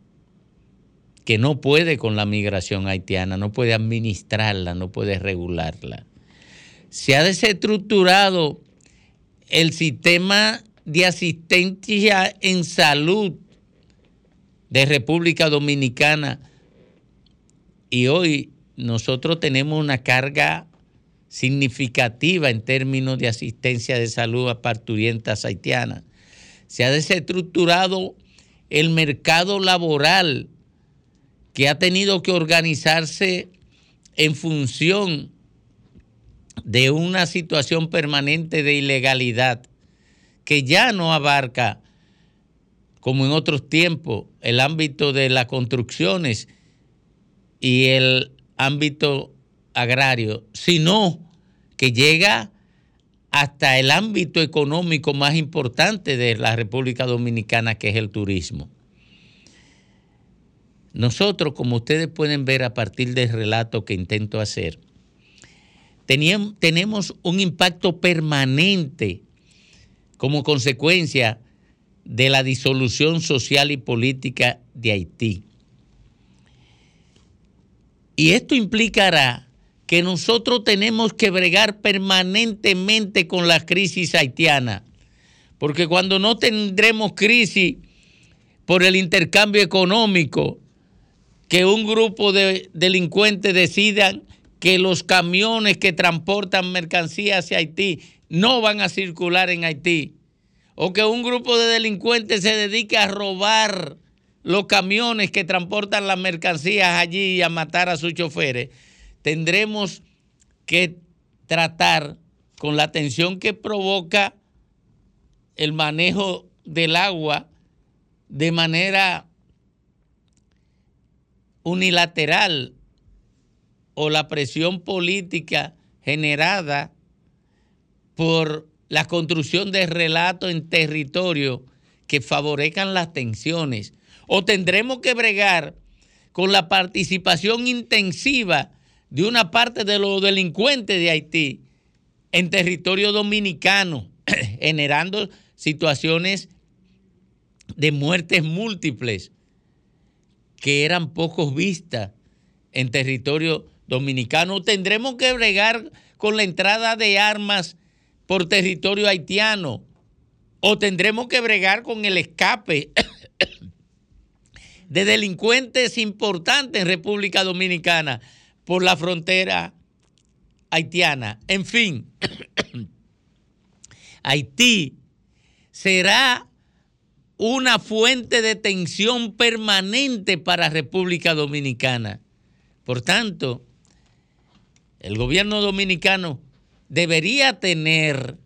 que no puede con la migración haitiana, no puede administrarla, no puede regularla. Se ha desestructurado el sistema de asistencia en salud de República Dominicana y hoy nosotros tenemos una carga significativa en términos de asistencia de salud a parturientas haitianas. Se ha desestructurado el mercado laboral que ha tenido que organizarse en función de una situación permanente de ilegalidad que ya no abarca, como en otros tiempos, el ámbito de las construcciones y el ámbito agrario, sino que llega hasta el ámbito económico más importante de la República Dominicana, que es el turismo. Nosotros, como ustedes pueden ver a partir del relato que intento hacer, teníamos, tenemos un impacto permanente como consecuencia de la disolución social y política de Haití. Y esto implicará que nosotros tenemos que bregar permanentemente con la crisis haitiana, porque cuando no tendremos crisis por el intercambio económico, que un grupo de delincuentes decidan que los camiones que transportan mercancías hacia Haití no van a circular en Haití, o que un grupo de delincuentes se dedique a robar los camiones que transportan las mercancías allí y a matar a sus choferes, tendremos que tratar con la tensión que provoca el manejo del agua de manera unilateral o la presión política generada por la construcción de relatos en territorio que favorezcan las tensiones. O tendremos que bregar con la participación intensiva de una parte de los delincuentes de Haití en territorio dominicano, generando situaciones de muertes múltiples que eran pocos vistas en territorio dominicano. Tendremos que bregar con la entrada de armas por territorio haitiano o tendremos que bregar con el escape de delincuentes importantes en República Dominicana por la frontera haitiana. En fin, Haití será una fuente de tensión permanente para República Dominicana. Por tanto, el gobierno dominicano debería tener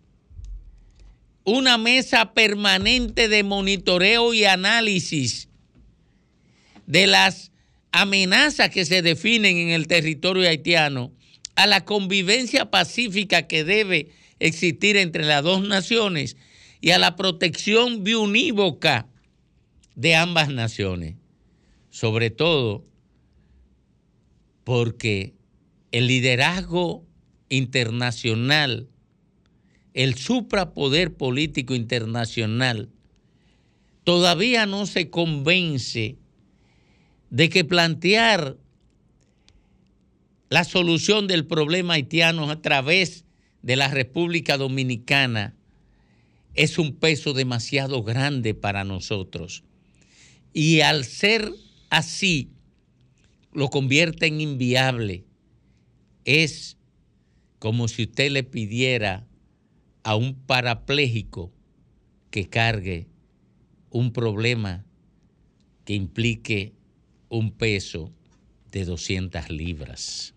una mesa permanente de monitoreo y análisis de las amenazas que se definen en el territorio haitiano a la convivencia pacífica que debe existir entre las dos naciones y a la protección biunívoca de ambas naciones. Sobre todo porque el liderazgo internacional, el suprapoder político internacional, todavía no se convence de que plantear la solución del problema haitiano a través de la República Dominicana es un peso demasiado grande para nosotros. Y al ser así, lo convierte en inviable. Es como si usted le pidiera a un parapléjico que cargue un problema que implique un peso de 200 libras.